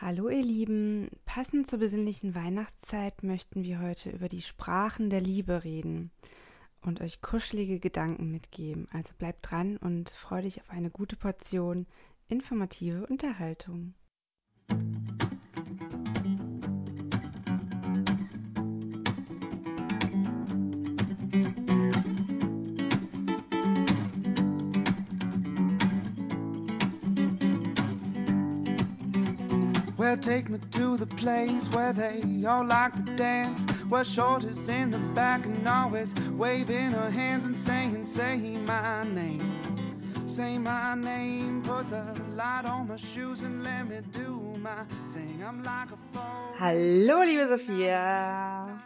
Hallo ihr Lieben, passend zur besinnlichen Weihnachtszeit möchten wir heute über die Sprachen der Liebe reden und euch kuschelige Gedanken mitgeben. Also bleibt dran und freu dich auf eine gute Portion informative Unterhaltung. Take me to the place where they all like to dance. Where Shorty's in the back and always waving her hands and saying, Say my name. Say my name. Put the light on my shoes and let me do my thing. I'm like a fool. Hallo, liebe Sophia.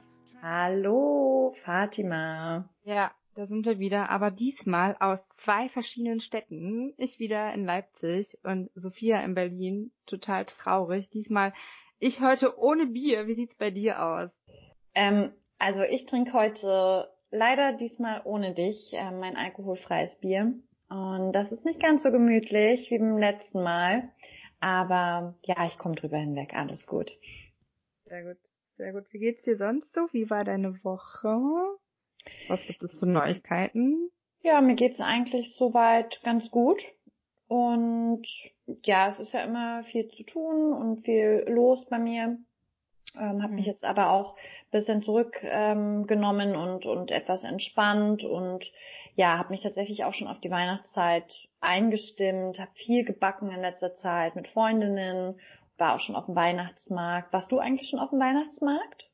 Hallo, Fatima. Ja, da sind wir wieder, aber diesmal aus zwei verschiedenen Städten. Ich wieder in Leipzig und Sophia in Berlin. Total traurig. Diesmal ich heute ohne Bier. Wie sieht's bei dir aus? Ähm, also ich trinke heute leider diesmal ohne dich äh, mein alkoholfreies Bier. Und das ist nicht ganz so gemütlich wie beim letzten Mal. Aber ja, ich komme drüber hinweg. Alles gut. Sehr gut, sehr gut. Wie geht's dir sonst so? Wie war deine Woche? Was gibt es für Neuigkeiten? Ja, mir geht's eigentlich soweit ganz gut. Und ja, es ist ja immer viel zu tun und viel los bei mir. Ähm, habe mich jetzt aber auch bisschen zurückgenommen ähm, und, und etwas entspannt und ja, habe mich tatsächlich auch schon auf die Weihnachtszeit eingestimmt, habe viel gebacken in letzter Zeit mit Freundinnen, war auch schon auf dem Weihnachtsmarkt. Warst du eigentlich schon auf dem Weihnachtsmarkt?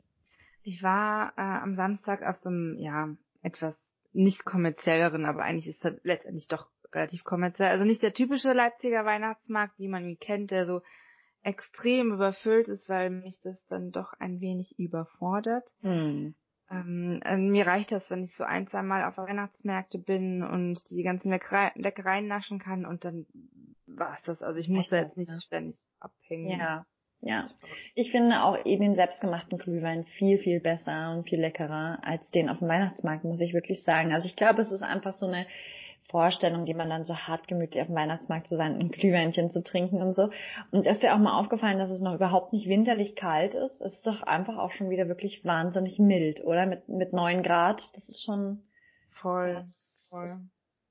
Ich war äh, am Samstag auf so einem, ja, etwas nicht kommerzielleren, aber eigentlich ist das letztendlich doch relativ kommerziell. Also nicht der typische Leipziger Weihnachtsmarkt, wie man ihn kennt, der so extrem überfüllt ist, weil mich das dann doch ein wenig überfordert. Hm. Ähm, also mir reicht das, wenn ich so ein, zwei Mal auf Weihnachtsmärkte bin und die ganzen Leckerei Leckereien naschen kann und dann war's das. Also ich muss da jetzt nicht ne? ständig abhängen. Ja, ja. Ich finde auch eh den selbstgemachten Glühwein viel, viel besser und viel leckerer als den auf dem Weihnachtsmarkt, muss ich wirklich sagen. Also ich glaube, es ist einfach so eine Vorstellung, die man dann so hart gemütlich auf dem Weihnachtsmarkt zu sein, ein Glühweinchen zu trinken und so. Und ist dir auch mal aufgefallen, dass es noch überhaupt nicht winterlich kalt ist? Es ist doch einfach auch schon wieder wirklich wahnsinnig mild, oder? Mit, mit neun Grad. Das ist schon Voll, das, voll.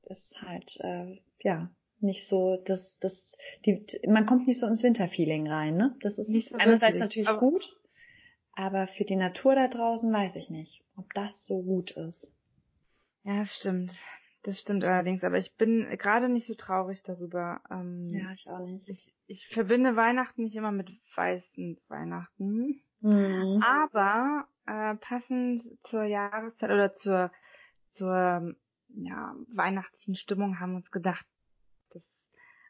Das ist halt, äh, ja, nicht so, das, das, die, man kommt nicht so ins Winterfeeling rein, ne? Das ist Nicht so einerseits wirklich, natürlich aber- gut, aber für die Natur da draußen weiß ich nicht, ob das so gut ist. Ja, das stimmt. Das stimmt allerdings, aber ich bin gerade nicht so traurig darüber. Ähm, ich auch nicht. ich, ich verbinde Weihnachten nicht immer mit weißen Weihnachten. Mhm. Aber äh, passend zur Jahreszeit oder zur zur ja, weihnachtlichen Stimmung haben wir uns gedacht,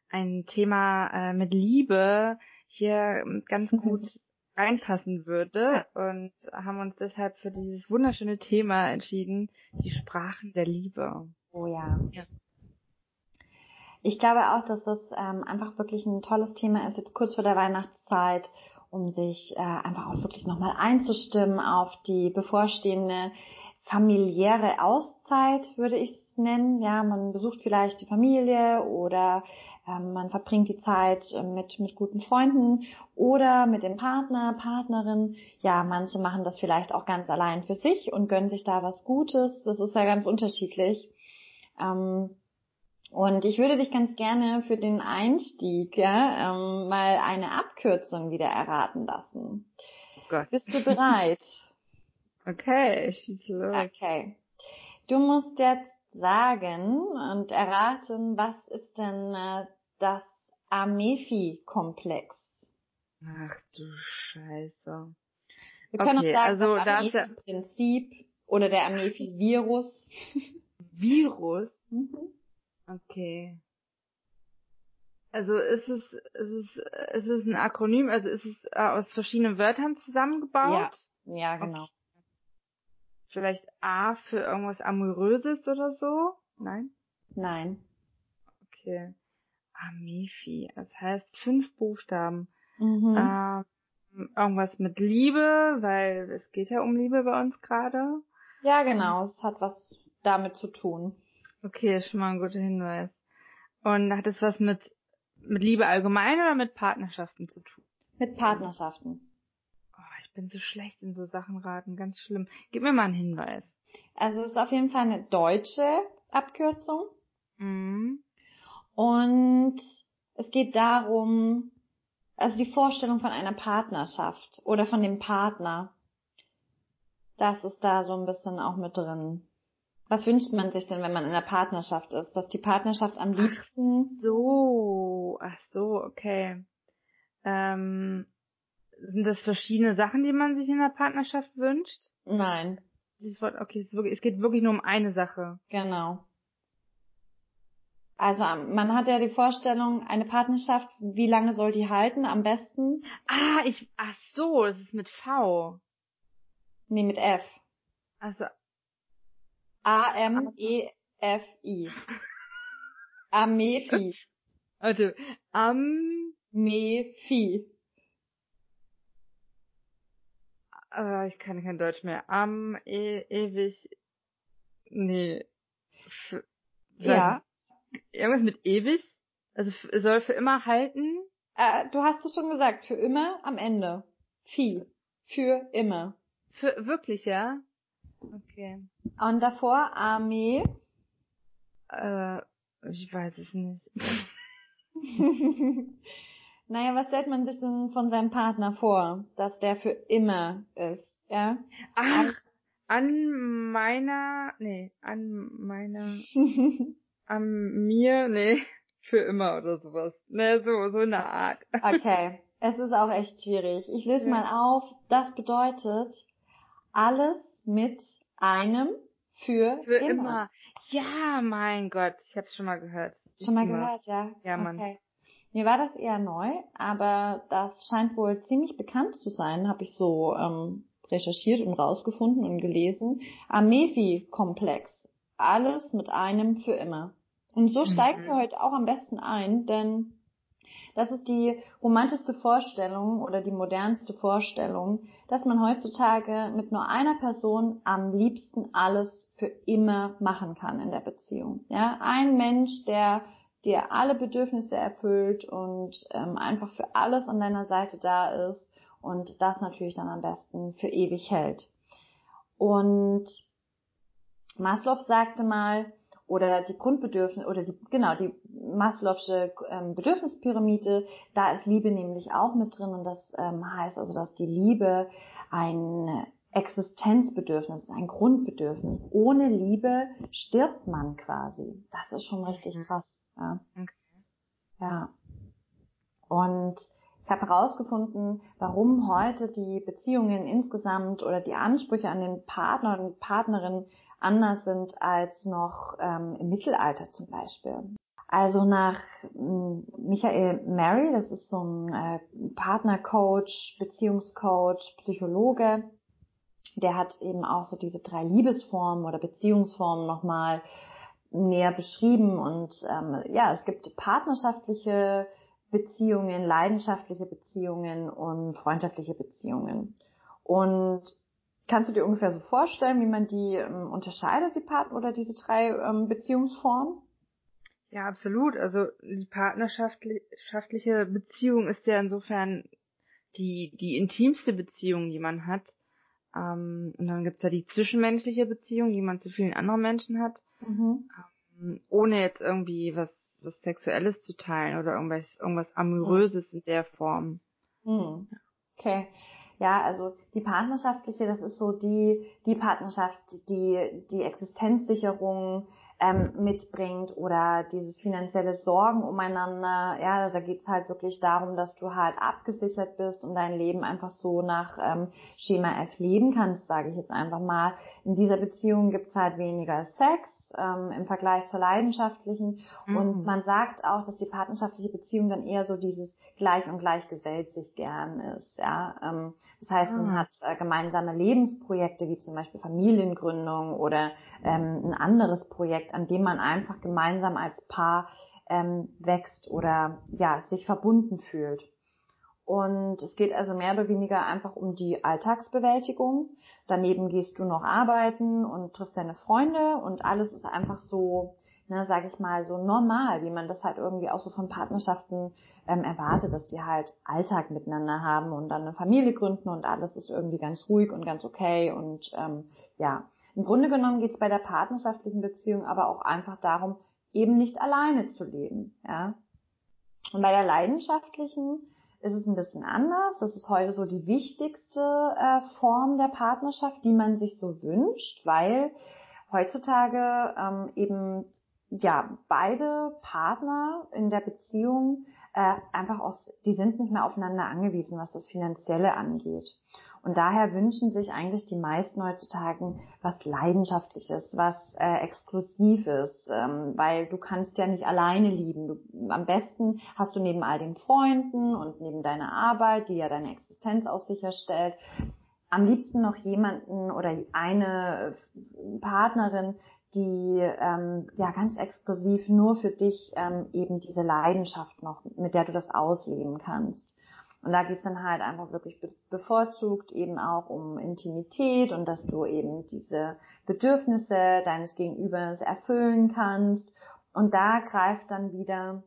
ein Thema äh, mit Liebe hier ganz Mhm. gut reinpassen würde und haben uns deshalb für dieses wunderschöne Thema entschieden, die Sprachen der Liebe. Oh ja. Ja. Ich glaube auch, dass das ähm, einfach wirklich ein tolles Thema ist, jetzt kurz vor der Weihnachtszeit, um sich äh, einfach auch wirklich nochmal einzustimmen auf die bevorstehende familiäre Auszeit, würde ich nennen. Ja, man besucht vielleicht die Familie oder ähm, man verbringt die Zeit äh, mit, mit guten Freunden oder mit dem Partner, Partnerin. Ja, manche machen das vielleicht auch ganz allein für sich und gönnen sich da was Gutes. Das ist ja ganz unterschiedlich. Ähm, und ich würde dich ganz gerne für den Einstieg ja, ähm, mal eine Abkürzung wieder erraten lassen. Oh Gott. Bist du bereit? Okay, schieß los. okay. Du musst jetzt sagen und erraten, was ist denn äh, das Amefi-Komplex? Ach du Scheiße. Wir können Okay, auch sagen, also das da ist ja- Amefi-Prinzip oder der Amefi-Virus. Virus? Mhm. Okay. Also ist es, ist es, ist es ein Akronym, also ist es äh, aus verschiedenen Wörtern zusammengebaut? Ja, genau. Vielleicht A für irgendwas Amoröses oder so? Nein? Nein. Okay. Amefi, das heißt fünf Buchstaben. Mhm. Ähm, irgendwas mit Liebe, weil es geht ja um Liebe bei uns gerade. Ja, genau. Es hat was damit zu tun. Okay, ist schon mal ein guter Hinweis. Und hat es was mit, mit Liebe allgemein oder mit Partnerschaften zu tun? Mit Partnerschaften. Bin so schlecht in so Sachen raten, ganz schlimm. Gib mir mal einen Hinweis. Also es ist auf jeden Fall eine deutsche Abkürzung. Mhm. Und es geht darum, also die Vorstellung von einer Partnerschaft oder von dem Partner. Das ist da so ein bisschen auch mit drin. Was wünscht man sich denn, wenn man in einer Partnerschaft ist? Dass die Partnerschaft am liebsten. Ach so, ach so, okay. Ähm, sind das verschiedene Sachen, die man sich in einer Partnerschaft wünscht? Nein. Dieses Wort, okay, es, wirklich, es geht wirklich nur um eine Sache. Genau. Also man hat ja die Vorstellung, eine Partnerschaft, wie lange soll die halten? Am besten? Ah, ich, ach so, das ist mit V. Nee, mit F. Also, A-M-E-F-I. Amefi. warte, am, Mefi. Äh, ich kann kein Deutsch mehr. Am, e, ewig, nee. F, Ja. Irgendwas mit ewig? Also soll für immer halten? Äh, du hast es schon gesagt, für immer am Ende. Fi. Für immer. Für wirklich, ja? Okay. Und davor Armee. Äh, ich weiß es nicht. naja, was stellt man sich denn von seinem Partner vor, dass der für immer ist, ja? Ach, an meiner, nee, an meiner, an mir, nee, für immer oder sowas. Ne, so, so eine Art. okay, es ist auch echt schwierig. Ich löse Ja. mal auf. Das bedeutet alles mit einem für, Für immer. Ja, mein Gott, ich hab's schon mal gehört. Schon mal Immer. gehört, ja? Ja, Mann. Okay. Mir war das eher neu, aber das scheint wohl ziemlich bekannt zu sein, habe ich so ähm, recherchiert und rausgefunden und gelesen. Amefi-Komplex. Alles mit einem für immer. Und so Mhm. steigen wir heute auch am besten ein, denn das ist die romantischste Vorstellung oder die modernste Vorstellung, dass man heutzutage mit nur einer Person am liebsten alles für immer machen kann in der Beziehung. Ja, ein Mensch, der dir alle Bedürfnisse erfüllt und ähm, einfach für alles an deiner Seite da ist und das natürlich dann am besten für ewig hält. Und Maslow sagte mal, oder die Grundbedürfnisse, oder die, genau, die Maslow'sche ähm, Bedürfnispyramide, da ist Liebe nämlich auch mit drin und das ähm, heißt also, dass die Liebe ein Existenzbedürfnis ist, ein Grundbedürfnis. Ohne Liebe stirbt man quasi. Das ist schon richtig Mhm. krass. Ja. Okay. Ja. Und ich habe herausgefunden, warum heute die Beziehungen insgesamt oder die Ansprüche an den Partner und Partnerin anders sind als noch ähm, im Mittelalter zum Beispiel. Also nach ähm, Michael Mary, das ist so ein äh, Partnercoach, Beziehungscoach, Psychologe, der hat eben auch so diese drei Liebesformen oder Beziehungsformen nochmal näher beschrieben und ähm, ja, es gibt partnerschaftliche Beziehungen, leidenschaftliche Beziehungen und freundschaftliche Beziehungen. Und kannst du dir ungefähr so vorstellen, wie man die ähm, unterscheidet, die Partner oder diese drei ähm, Beziehungsformen? Ja, absolut. Also die partnerschaftliche Beziehung ist ja insofern die, die intimste Beziehung, die man hat. Ähm, und dann gibt's ja die zwischenmenschliche Beziehung, die man zu vielen anderen Menschen hat, Mhm. ähm, ohne jetzt irgendwie was, was Sexuelles zu teilen oder irgendwas, irgendwas Amoröses in der Form. Hm. Okay. Ja, also die partnerschaftliche, das ist so die, die Partnerschaft, die die Existenzsicherung ähm, mitbringt oder dieses finanzielle Sorgen umeinander. Ja, da geht's halt wirklich darum, dass du halt abgesichert bist und dein Leben einfach so nach ähm, Schema F leben kannst, sage ich jetzt einfach mal. In dieser Beziehung gibt's halt weniger Sex ähm, im Vergleich zur leidenschaftlichen und Mhm. man sagt auch, dass die partnerschaftliche Beziehung dann eher so dieses gleich und gleich gesellt sich gern ist. Ja, ähm, das heißt, man Ah. hat äh, gemeinsame Lebensprojekte wie zum Beispiel Familiengründung oder ähm, ein anderes Projekt, an dem man einfach gemeinsam als Paar ähm, wächst oder ja sich verbunden fühlt. Und es geht also mehr oder weniger einfach um die Alltagsbewältigung. Daneben gehst du noch arbeiten und triffst deine Freunde und alles ist einfach so, ne, sag ich mal, so normal, wie man das halt irgendwie auch so von Partnerschaften ähm, erwartet, dass die halt Alltag miteinander haben und dann eine Familie gründen und alles ist irgendwie ganz ruhig und ganz okay. Und ähm, ja, im Grunde genommen geht es bei der partnerschaftlichen Beziehung aber auch einfach darum, eben nicht alleine zu leben. Ja. Und bei der leidenschaftlichen ist es ein bisschen anders. Das ist heute so die wichtigste äh, Form der Partnerschaft, die man sich so wünscht, weil heutzutage ähm, eben ja beide Partner in der Beziehung äh, einfach aus, die sind nicht mehr aufeinander angewiesen, was das Finanzielle angeht. Und daher wünschen sich eigentlich die meisten heutzutage was Leidenschaftliches, was äh, Exklusives, ähm, weil du kannst ja nicht alleine lieben. Du, am besten hast du neben all den Freunden und neben deiner Arbeit, die ja deine Existenz auch sicherstellt, am liebsten noch jemanden oder eine Partnerin, die ähm, ja ganz exklusiv nur für dich ähm, eben diese Leidenschaft noch, mit der du das ausleben kannst. Und da geht's dann halt einfach wirklich bevorzugt eben auch um Intimität und dass du eben diese Bedürfnisse deines Gegenübers erfüllen kannst. Und da greift dann wieder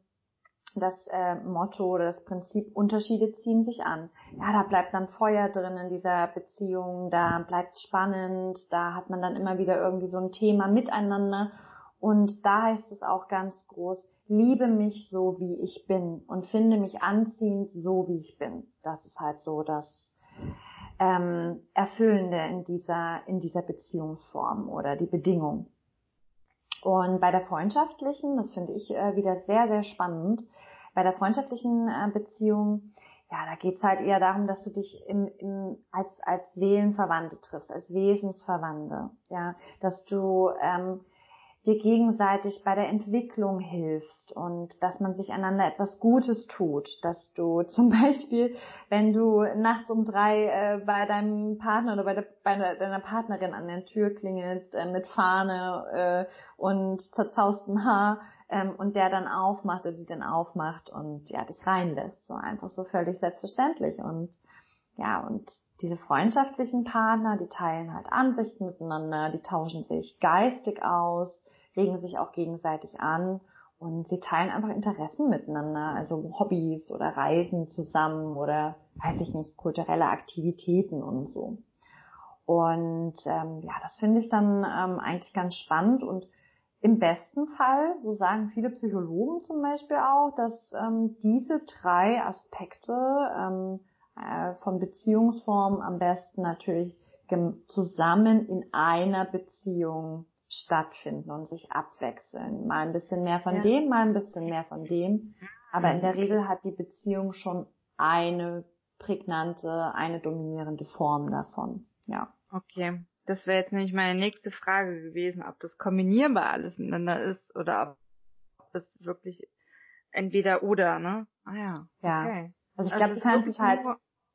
das äh, Motto oder das Prinzip Unterschiede ziehen sich an. Ja, da bleibt dann Feuer drin in dieser Beziehung, da bleibt spannend, da hat man dann immer wieder irgendwie so ein Thema miteinander und da heißt es auch ganz groß, liebe mich so, wie ich bin und finde mich anziehend so, wie ich bin. Das ist halt so das ähm, Erfüllende in dieser, in dieser Beziehungsform oder die Bedingung. Und bei der freundschaftlichen, das finde ich äh, wieder sehr, sehr spannend, bei der freundschaftlichen äh, Beziehung, ja, da geht's halt eher darum, dass du dich im, im, als, als Seelenverwandte triffst, als Wesensverwandte, ja, dass du ähm, dir gegenseitig bei der Entwicklung hilfst und dass man sich einander etwas Gutes tut, dass du zum Beispiel, wenn du nachts um drei äh, bei deinem Partner oder bei, der, bei deiner Partnerin an der Tür klingelst äh, mit Fahne äh, und zerzaustem Haar ähm, und der dann aufmacht oder die dann aufmacht und ja dich reinlässt, so einfach so völlig selbstverständlich und ja und diese freundschaftlichen Partner, die teilen halt Ansichten miteinander, die tauschen sich geistig aus, regen sich auch gegenseitig an und sie teilen einfach Interessen miteinander, also Hobbys oder Reisen zusammen oder weiß ich nicht, kulturelle Aktivitäten und so. Und ähm, ja, das finde ich dann ähm, eigentlich ganz spannend und im besten Fall, so sagen viele Psychologen zum Beispiel auch, dass ähm, diese drei Aspekte ähm, äh, von Beziehungsformen am besten natürlich zusammen in einer Beziehung stattfinden und sich abwechseln. Mal ein bisschen mehr von ja. dem, mal ein bisschen mehr von dem. Aber in der Regel hat die Beziehung schon eine prägnante, eine dominierende Form davon. Ja. Okay. Das wäre jetzt nämlich meine nächste Frage gewesen, ob das kombinierbar alles miteinander ist oder ob es wirklich entweder oder, ne? Ah ja. Ja. Okay. Also ich glaube, also du kannst es halt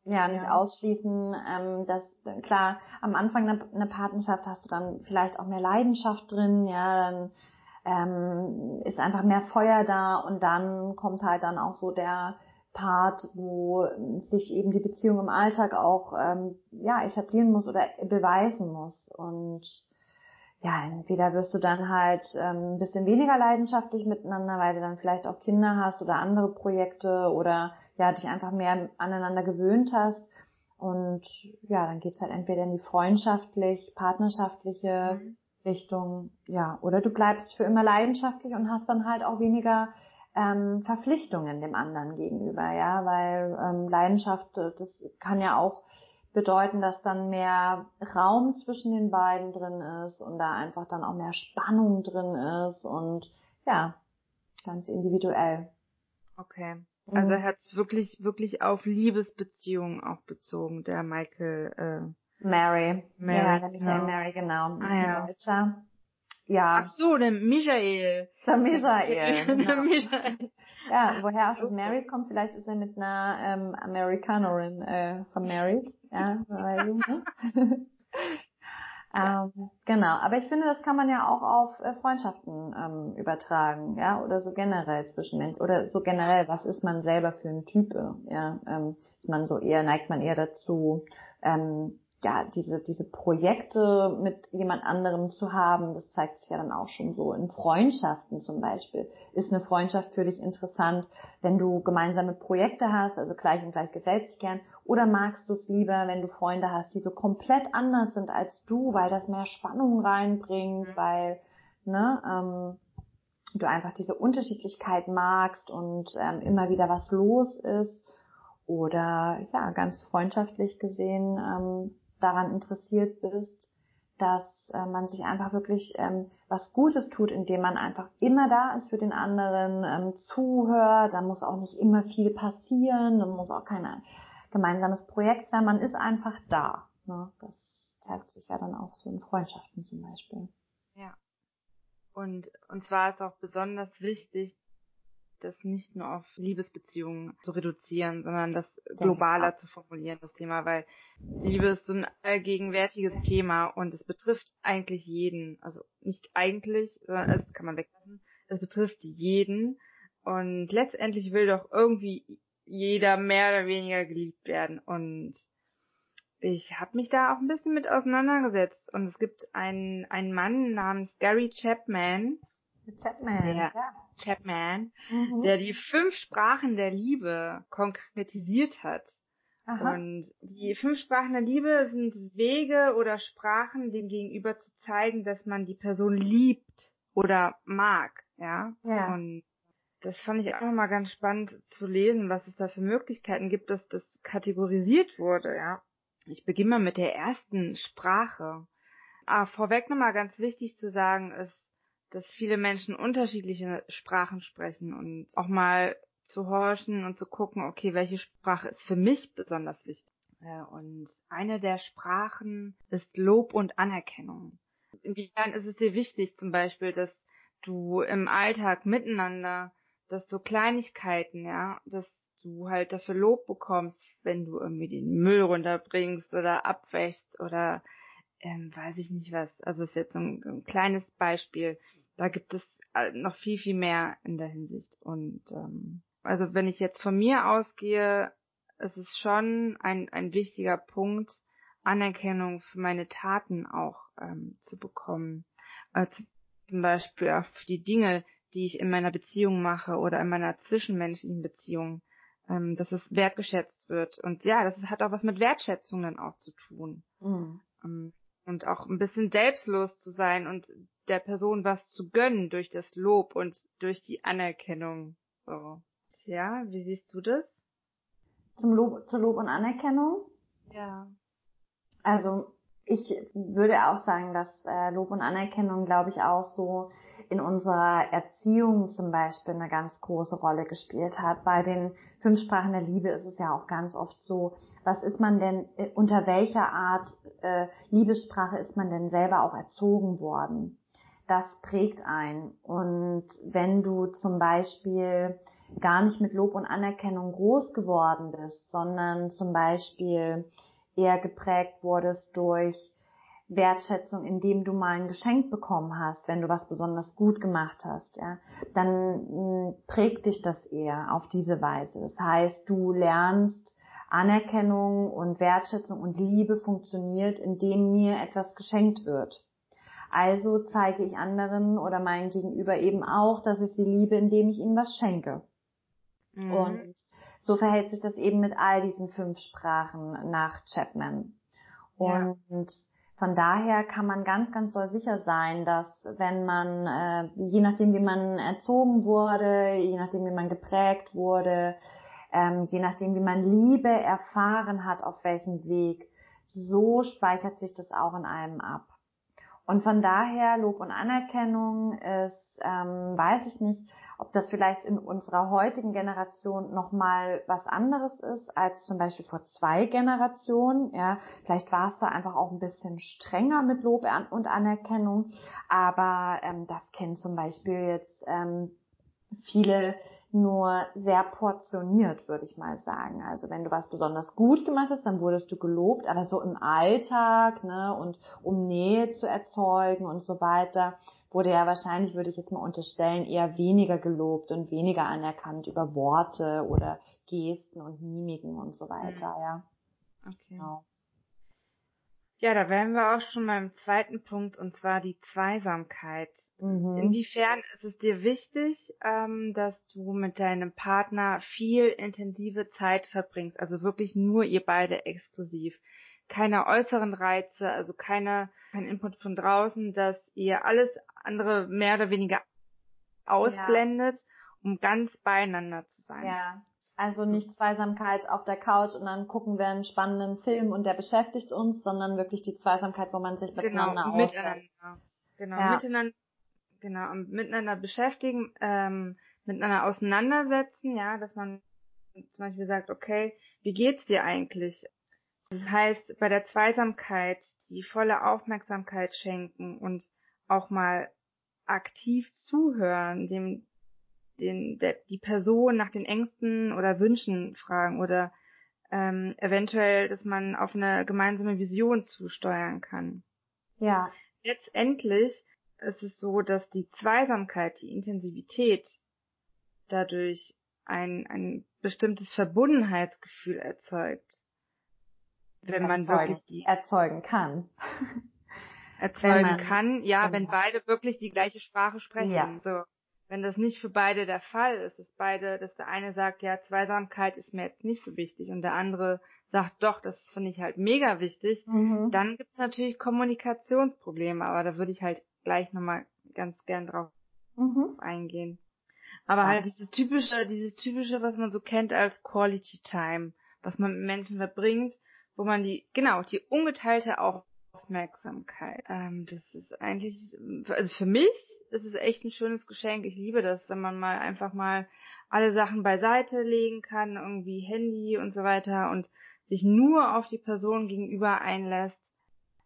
ja, nicht ja. ausschließen, ähm, dass klar, am Anfang einer, einer Partnerschaft hast du dann vielleicht auch mehr Leidenschaft drin, ja, dann ähm, ist einfach mehr Feuer da und dann kommt halt dann auch so der Part, wo sich eben die Beziehung im Alltag auch ähm, ja etablieren muss oder beweisen muss und ja, entweder wirst du dann halt ähm, ein bisschen weniger leidenschaftlich miteinander, weil du dann vielleicht auch Kinder hast oder andere Projekte oder ja, dich einfach mehr aneinander gewöhnt hast. Und ja, dann geht's halt entweder in die freundschaftlich, partnerschaftliche mhm. Richtung, ja, oder du bleibst für immer leidenschaftlich und hast dann halt auch weniger ähm, Verpflichtungen dem anderen gegenüber, ja, weil ähm, Leidenschaft, äh, das kann ja auch bedeuten, dass dann mehr Raum zwischen den beiden drin ist und da einfach dann auch mehr Spannung drin ist und ja, ganz individuell. Okay. Mhm. Also er hat es wirklich, wirklich auf Liebesbeziehungen auch bezogen, der Michael äh, Mary. Mary. Ja, der Michael genau. Mary, genau. Ah, ja. Deutscher. Ja. Ach so, der Michael. Der Michael. Genau. der Michael. Ja, woher auch das Mary kommt, vielleicht ist er mit einer ähm, Amerikanerin äh, vermarried. Ja, weil, ne? Ähm, genau, aber ich finde, das kann man ja auch auf äh, Freundschaften ähm, übertragen, ja, oder so generell zwischen Menschen, oder so generell, was ist man selber für ein Type, ja, ähm, ist man so eher, neigt man eher dazu, ähm, ja, diese, diese Projekte mit jemand anderem zu haben, das zeigt sich ja dann auch schon so in Freundschaften zum Beispiel. Ist eine Freundschaft für dich interessant, wenn du gemeinsame Projekte hast, also gleich und gleich gefällt sich gern, oder magst du es lieber, wenn du Freunde hast, die so komplett anders sind als du, weil das mehr Spannung reinbringt, mhm. weil, ne, ähm, du einfach diese Unterschiedlichkeit magst und ähm, immer wieder was los ist oder ja ganz freundschaftlich gesehen ähm, daran interessiert bist, dass äh, man sich einfach wirklich ähm, was Gutes tut, indem man einfach immer da ist für den anderen, ähm, zuhört, da muss auch nicht immer viel passieren, da muss auch kein gemeinsames Projekt sein, man ist einfach da. Ne? Das zeigt sich ja dann auch so in Freundschaften zum Beispiel. Ja. Und, und zwar ist auch besonders wichtig, das nicht nur auf Liebesbeziehungen zu reduzieren, sondern das globaler zu formulieren, das Thema, weil Liebe ist so ein allgegenwärtiges Thema und es betrifft eigentlich jeden, also nicht eigentlich, sondern das kann man weglassen, es betrifft jeden. Und letztendlich will doch irgendwie jeder mehr oder weniger geliebt werden. Und ich habe mich da auch ein bisschen mit auseinandergesetzt. Und es gibt einen, einen Mann namens Gary Chapman, Chapman, der, ja. Chapman, mhm. der die fünf Sprachen der Liebe konkretisiert hat. Aha. Und die fünf Sprachen der Liebe sind Wege oder Sprachen, dem Gegenüber zu zeigen, dass man die Person liebt oder mag, ja. ja. Und das fand ich auch nochmal ganz spannend zu lesen, was es da für Möglichkeiten gibt, dass das kategorisiert wurde, ja. Ich beginne mal mit der ersten Sprache. Ah, vorweg nochmal ganz wichtig zu sagen ist, dass viele Menschen unterschiedliche Sprachen sprechen und auch mal zu horchen und zu gucken, okay, welche Sprache ist für mich besonders wichtig. Und eine der Sprachen ist Lob und Anerkennung. Inwiefern ist es dir wichtig zum Beispiel, dass du im Alltag miteinander, dass so Kleinigkeiten, ja, dass du halt dafür Lob bekommst, wenn du irgendwie den Müll runterbringst oder abwächst oder ähm, weiß ich nicht was. Also ist jetzt ein, ein kleines Beispiel da gibt es äh, noch viel, viel mehr in der Hinsicht. Und ähm, also wenn ich jetzt von mir ausgehe, es ist schon ein, ein wichtiger Punkt, Anerkennung für meine Taten auch ähm, zu bekommen. Äh, zum Beispiel auch für die Dinge, die ich in meiner Beziehung mache oder in meiner zwischenmenschlichen Beziehung, ähm, dass es wertgeschätzt wird. Und ja, das hat auch was mit Wertschätzung dann auch zu tun. Mhm. Ähm, und auch ein bisschen selbstlos zu sein und der Person was zu gönnen durch das Lob und durch die Anerkennung. So. Tja, wie siehst du das? Zum Lob, zur Lob und Anerkennung? Ja. Also ich würde auch sagen, dass äh, Lob und Anerkennung, glaube ich, auch so in unserer Erziehung zum Beispiel eine ganz große Rolle gespielt hat. Bei den fünf Sprachen der Liebe ist es ja auch ganz oft so, was ist man denn, äh, unter welcher Art äh, Liebessprache ist man denn selber auch erzogen worden? Das prägt ein. Und wenn du zum Beispiel gar nicht mit Lob und Anerkennung groß geworden bist, sondern zum Beispiel eher geprägt wurdest durch Wertschätzung, indem du mal ein Geschenk bekommen hast, wenn du was besonders gut gemacht hast, ja, dann hm, prägt dich das eher auf diese Weise. Das heißt, du lernst Anerkennung und Wertschätzung und Liebe funktioniert, indem mir etwas geschenkt wird. Also zeige ich anderen oder meinen Gegenüber eben auch, dass ich sie liebe, indem ich ihnen was schenke. Mhm. Und so verhält sich das eben mit all diesen fünf Sprachen nach Chapman. Und ja. von daher kann man ganz, ganz doll sicher sein, dass wenn man, äh, je nachdem wie man erzogen wurde, je nachdem wie man geprägt wurde, ähm, je nachdem wie man Liebe erfahren hat, auf welchem Weg, so speichert sich das auch in einem ab. Und von daher Lob und Anerkennung ist, ähm, weiß ich nicht, ob das vielleicht in unserer heutigen Generation nochmal was anderes ist als zum Beispiel vor zwei Generationen. Ja, vielleicht war es da einfach auch ein bisschen strenger mit Lob und Anerkennung, aber ähm, das kennen zum Beispiel jetzt ähm, viele nur sehr portioniert, würde ich mal sagen. Also wenn du was besonders gut gemacht hast, dann wurdest du gelobt, aber so im Alltag, ne, und um Nähe zu erzeugen und so weiter, wurde ja wahrscheinlich, würde ich jetzt mal unterstellen, eher weniger gelobt und weniger anerkannt über Worte oder Gesten und Mimiken und so weiter, mhm. ja. Okay. Genau. Ja, da wären wir auch schon beim zweiten Punkt und zwar die Zweisamkeit. Mhm. Inwiefern ist es dir wichtig, ähm, dass du mit deinem Partner viel intensive Zeit verbringst, also wirklich nur ihr beide exklusiv? Keine äußeren Reize, also keine, kein Input von draußen, dass ihr alles andere mehr oder weniger ausblendet, ja. um ganz beieinander zu sein. Ja. Also nicht Zweisamkeit auf der Couch und dann gucken wir einen spannenden Film und der beschäftigt uns, sondern wirklich die Zweisamkeit, wo man sich genau, miteinander genau, miteinander. Genau, ja. miteinander, genau, miteinander beschäftigen, ähm, miteinander auseinandersetzen, ja, dass man zum Beispiel sagt, okay, wie geht's dir eigentlich? Das heißt, bei der Zweisamkeit die volle Aufmerksamkeit schenken und auch mal aktiv zuhören, dem den, der, die Person nach den Ängsten oder Wünschen fragen oder ähm, eventuell, dass man auf eine gemeinsame Vision zusteuern kann. Ja. Letztendlich ist es so, dass die Zweisamkeit, die Intensivität dadurch ein, ein bestimmtes Verbundenheitsgefühl erzeugt. Wenn erzeugen, man wirklich die erzeugen kann. erzeugen man, kann, ja, wenn beide wirklich die gleiche Sprache sprechen. Ja. So wenn das nicht für beide der Fall ist, dass beide, dass der eine sagt, ja, Zweisamkeit ist mir jetzt nicht so wichtig und der andere sagt, doch, das finde ich halt mega wichtig, mhm. dann gibt's natürlich Kommunikationsprobleme, aber da würde ich halt gleich nochmal ganz gern drauf mhm. eingehen. Aber halt dieses typische, dieses typische, was man so kennt als Quality Time, was man mit Menschen verbringt, wo man die, genau, die ungeteilte auch Aufmerksamkeit. Ähm, das ist eigentlich, also für mich ist es echt ein schönes Geschenk. Ich liebe das, wenn man mal einfach mal alle Sachen beiseite legen kann, irgendwie Handy und so weiter und sich nur auf die Person gegenüber einlässt.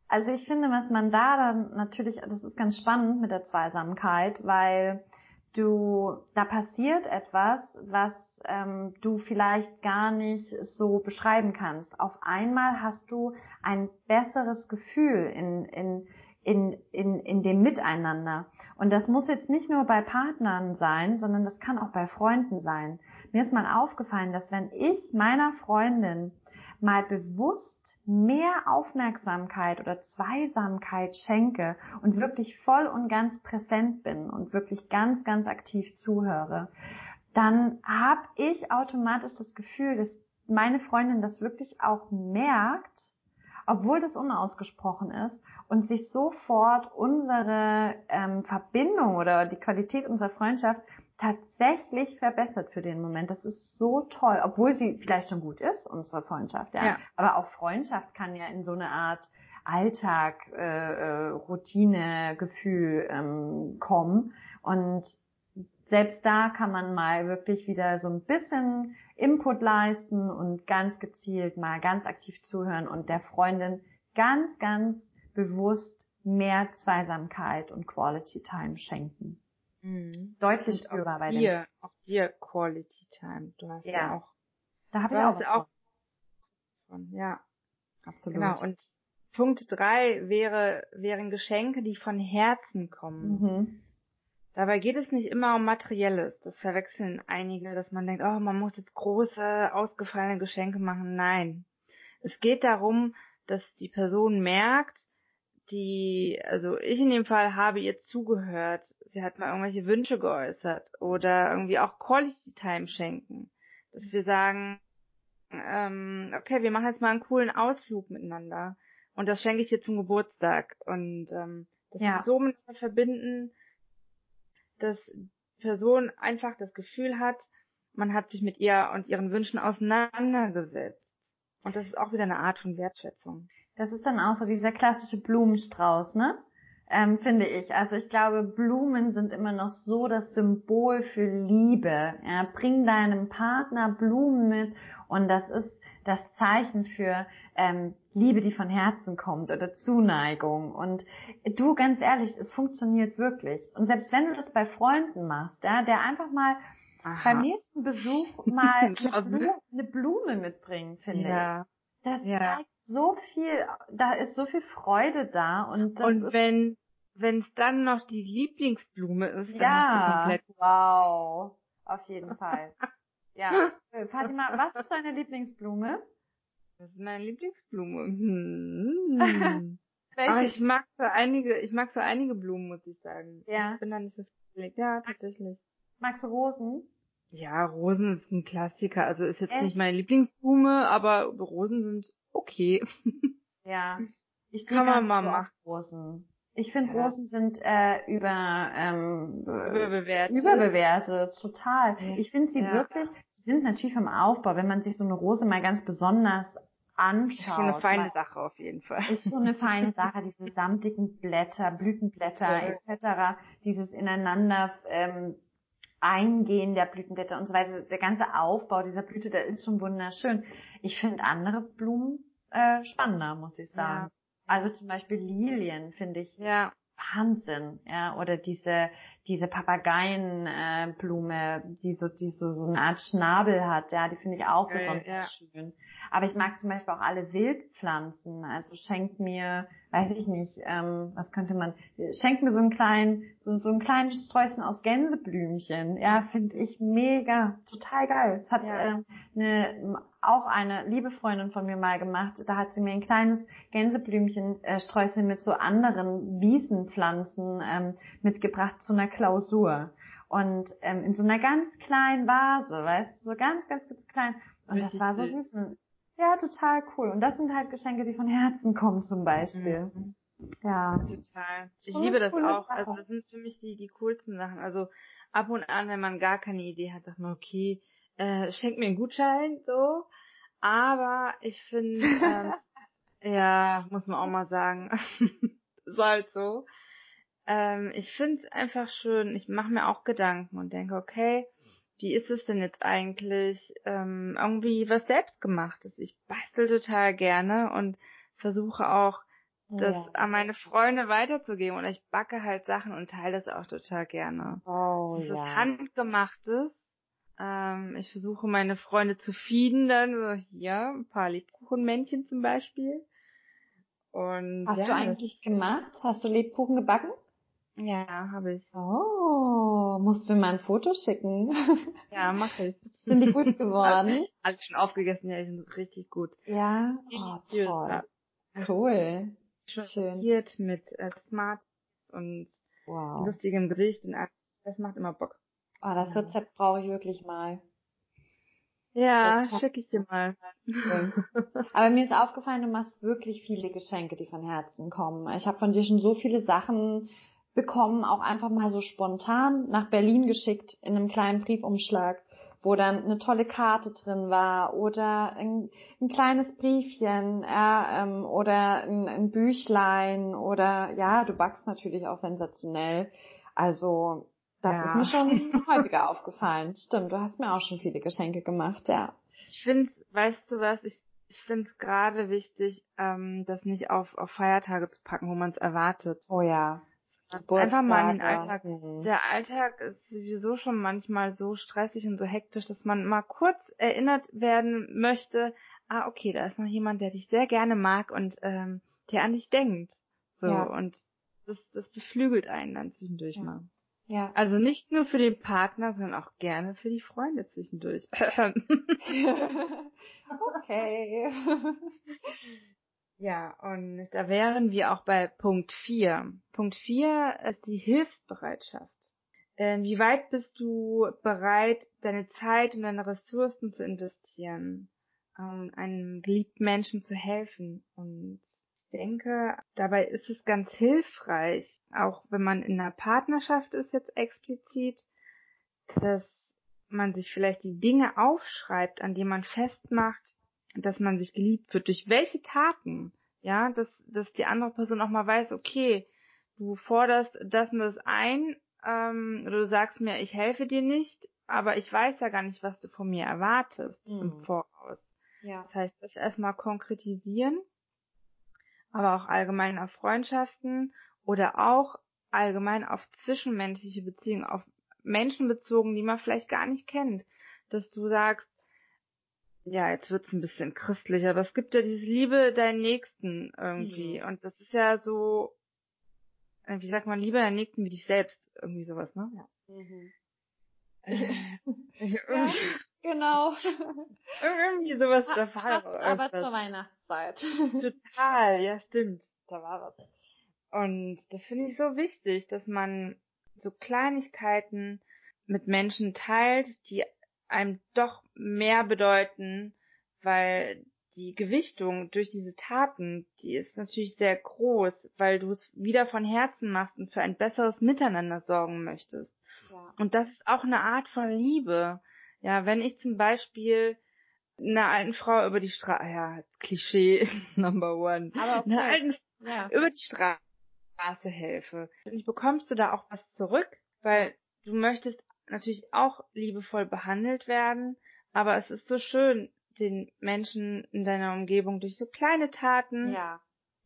Also ich finde, was man da dann natürlich, das ist ganz spannend mit der Zweisamkeit, weil du, da passiert etwas, was ähm, du vielleicht gar nicht so beschreiben kannst. Auf einmal hast du ein besseres Gefühl in, in, in, in, in dem Miteinander. Und das muss jetzt nicht nur bei Partnern sein, sondern das kann auch bei Freunden sein. Mir ist mal aufgefallen, dass wenn ich meiner Freundin mal bewusst mehr Aufmerksamkeit oder Zweisamkeit schenke und wirklich voll und ganz präsent bin und wirklich ganz, ganz aktiv zuhöre, dann habe ich automatisch das Gefühl, dass meine Freundin das wirklich auch merkt, obwohl das unausgesprochen ist und sich sofort unsere ähm, Verbindung oder die Qualität unserer Freundschaft tatsächlich verbessert für den Moment. Das ist so toll, obwohl sie vielleicht schon gut ist, unsere Freundschaft, ja. ja. Aber auch Freundschaft kann ja in so eine Art Alltag, äh, äh, Routine, Gefühl ähm, kommen. Und selbst da kann man mal wirklich wieder so ein bisschen Input leisten und ganz gezielt mal ganz aktiv zuhören und der Freundin ganz, ganz bewusst mehr Zweisamkeit und Quality Time schenken. Mhm. Deutlich spürbar bei dir. Auch dir Quality Time. Du hast ja, ja auch. Da habe ich auch, was auch von. Ja. Absolut. Genau. Und Punkt drei wäre, wären Geschenke, die von Herzen kommen. Mhm. Dabei geht es nicht immer um Materielles. Das verwechseln einige, dass man denkt, oh, man muss jetzt große, ausgefallene Geschenke machen. Nein. Es geht darum, dass die Person merkt, die, also ich in dem Fall habe ihr zugehört. Sie hat mal irgendwelche Wünsche geäußert oder irgendwie auch Quality Time schenken. Dass wir sagen, ähm, okay, wir machen jetzt mal einen coolen Ausflug miteinander und das schenke ich dir zum Geburtstag und ähm, das ja. so miteinander verbinden, dass Person einfach das Gefühl hat, man hat sich mit ihr und ihren Wünschen auseinandergesetzt. Und das ist auch wieder eine Art von Wertschätzung. Das ist dann auch so dieser klassische Blumenstrauß, ne? Ähm, finde ich. Also ich glaube, Blumen sind immer noch so das Symbol für Liebe. Ja, bring deinem Partner Blumen mit und das ist das Zeichen für ähm, Liebe, die von Herzen kommt oder Zuneigung. Und du, ganz ehrlich, es funktioniert wirklich. Und selbst wenn du das bei Freunden machst, ja, der einfach mal Aha. beim nächsten Besuch mal eine Blume, eine Blume mitbringen, finde ja. ich. Das ja. zeigt so viel, da ist so viel Freude da und und wenn wenn es dann noch die Lieblingsblume ist, dann ja, komplett wow, auf jeden Fall. ja, Fatima, was ist deine Lieblingsblume? Das ist meine Lieblingsblume. Hm. Aber ich mag so einige, ich mag so einige Blumen, muss ich sagen. Ja. Ich bin da nicht so viel. Ja, tatsächlich. Magst du Rosen? Ja, Rosen ist ein Klassiker. Also ist jetzt Echt? nicht meine Lieblingsblume, aber Rosen sind okay. Ja. Ich kann man mal machen. Rosen. Ich finde ja. Rosen sind äh, über ähm, überbewertet. Überbewertet, total. Ich finde sie ja. wirklich, sind natürlich vom Aufbau, wenn man sich so eine Rose mal ganz besonders anschaut. Ist schon eine feine Sache auf jeden Fall. Ist schon eine feine Sache, diese samtigen Blätter, Blütenblätter ja. etc., dieses ineinander ähm, Eingehen der Blütenblätter und so weiter, der ganze Aufbau dieser Blüte, der ist schon wunderschön. Ich finde andere Blumen äh, spannender, muss ich sagen. Ja. Also zum Beispiel Lilien finde ich ja. Wahnsinn, ja, oder diese diese Papageienblume, äh, die so die so, so eine Art Schnabel hat, ja, die finde ich auch besonders ja. schön. Aber ich mag zum Beispiel auch alle Wildpflanzen. Also schenkt mir, weiß ich nicht, ähm, was könnte man, schenkt mir so einen kleinen, so, so ein kleines Sträußchen aus Gänseblümchen. Ja, finde ich mega, total geil. Es hat ja. äh, eine, auch eine liebe Freundin von mir mal gemacht. Da hat sie mir ein kleines Gänseblümchen äh, mit so anderen Wiesenpflanzen ähm, mitgebracht zu einer Klausur. Und ähm, in so einer ganz kleinen Vase, weißt du, so ganz, ganz, ganz klein. Und Richtig das war so süß. Ja, total cool. Und das sind halt Geschenke, die von Herzen kommen zum Beispiel. Mhm. Ja. Total. Ich so liebe das auch. Sache. Also das sind für mich die, die coolsten Sachen. Also ab und an, wenn man gar keine Idee hat, sagt man, okay, äh, schenk mir einen Gutschein, so. Aber ich finde, ähm, ja, muss man auch mal sagen, ist halt so. Ähm, ich finde es einfach schön. Ich mache mir auch Gedanken und denke, okay, wie ist es denn jetzt eigentlich ähm, irgendwie was selbstgemachtes? Ich bastel total gerne und versuche auch das ja. an meine Freunde weiterzugeben oder ich backe halt Sachen und teile das auch total gerne. Oh, das ja. ist handgemachtes. Ähm, ich versuche meine Freunde zu feeden, dann so hier ein paar Lebkuchenmännchen zum Beispiel. Und hast ja, du eigentlich gemacht? Hast du Lebkuchen gebacken? Ja, habe ich. Oh, musst du mir mal ein Foto schicken. Ja, mache ich. Sind die gut geworden? Alles schon aufgegessen, ja, die sind richtig gut. Ja, oh, toll. Cool. Schön. mit äh, Smart und wow. lustigem Gesicht und alles. Das macht immer Bock. Oh, das Rezept brauche ich wirklich mal. Ja, schicke ich dir mal. Aber mir ist aufgefallen, du machst wirklich viele Geschenke, die von Herzen kommen. Ich habe von dir schon so viele Sachen bekommen, auch einfach mal so spontan nach Berlin geschickt in einem kleinen Briefumschlag, wo dann eine tolle Karte drin war oder ein, ein kleines Briefchen ja, ähm, oder ein, ein Büchlein oder ja, du backst natürlich auch sensationell. Also das ja. ist mir schon häufiger aufgefallen. Stimmt, du hast mir auch schon viele Geschenke gemacht, ja. Ich finde, weißt du was, ich, ich finde es gerade wichtig, ähm, das nicht auf, auf Feiertage zu packen, wo man es erwartet. Oh ja. Einfach mal in den Alltag. Mhm. Der Alltag ist sowieso schon manchmal so stressig und so hektisch, dass man mal kurz erinnert werden möchte, ah, okay, da ist noch jemand, der dich sehr gerne mag und ähm, der an dich denkt. So, ja. und das, das beflügelt einen dann zwischendurch ja. mal. Ja. Also nicht nur für den Partner, sondern auch gerne für die Freunde zwischendurch. okay. Ja, und da wären wir auch bei Punkt 4. Punkt 4 ist die Hilfsbereitschaft. Äh, wie weit bist du bereit, deine Zeit und deine Ressourcen zu investieren, um einem geliebten Menschen zu helfen? Und denke, dabei ist es ganz hilfreich, auch wenn man in einer Partnerschaft ist jetzt explizit, dass man sich vielleicht die Dinge aufschreibt, an denen man festmacht, dass man sich geliebt wird, durch welche Taten, ja, dass, dass die andere Person auch mal weiß, okay, du forderst das und das ein, ähm, oder du sagst mir, ich helfe dir nicht, aber ich weiß ja gar nicht, was du von mir erwartest mhm. im Voraus. Ja. Das heißt, das erstmal konkretisieren, aber auch allgemein auf Freundschaften oder auch allgemein auf zwischenmenschliche Beziehungen, auf Menschen bezogen, die man vielleicht gar nicht kennt. Dass du sagst, ja, jetzt wird's ein bisschen christlicher, aber es gibt ja dieses Liebe deinen Nächsten irgendwie. Mhm. Und das ist ja so, äh, wie sagt man, Liebe deinen Nächsten wie dich selbst, irgendwie sowas, ne? Ja. Mhm. ja, genau. Irgendwie sowas der Fall. Aber zur Weihnachtszeit. Total, ja stimmt. Da war was. Und das finde ich so wichtig, dass man so Kleinigkeiten mit Menschen teilt, die einem doch mehr bedeuten, weil die Gewichtung durch diese Taten, die ist natürlich sehr groß, weil du es wieder von Herzen machst und für ein besseres Miteinander sorgen möchtest. Und das ist auch eine Art von Liebe. Ja, wenn ich zum Beispiel einer alten Frau über die Straße, ja, Klischee Number one, Aber okay. einer alten ja. über die Straße helfe, dann bekommst du da auch was zurück, weil du möchtest natürlich auch liebevoll behandelt werden, aber es ist so schön, den Menschen in deiner Umgebung durch so kleine Taten ja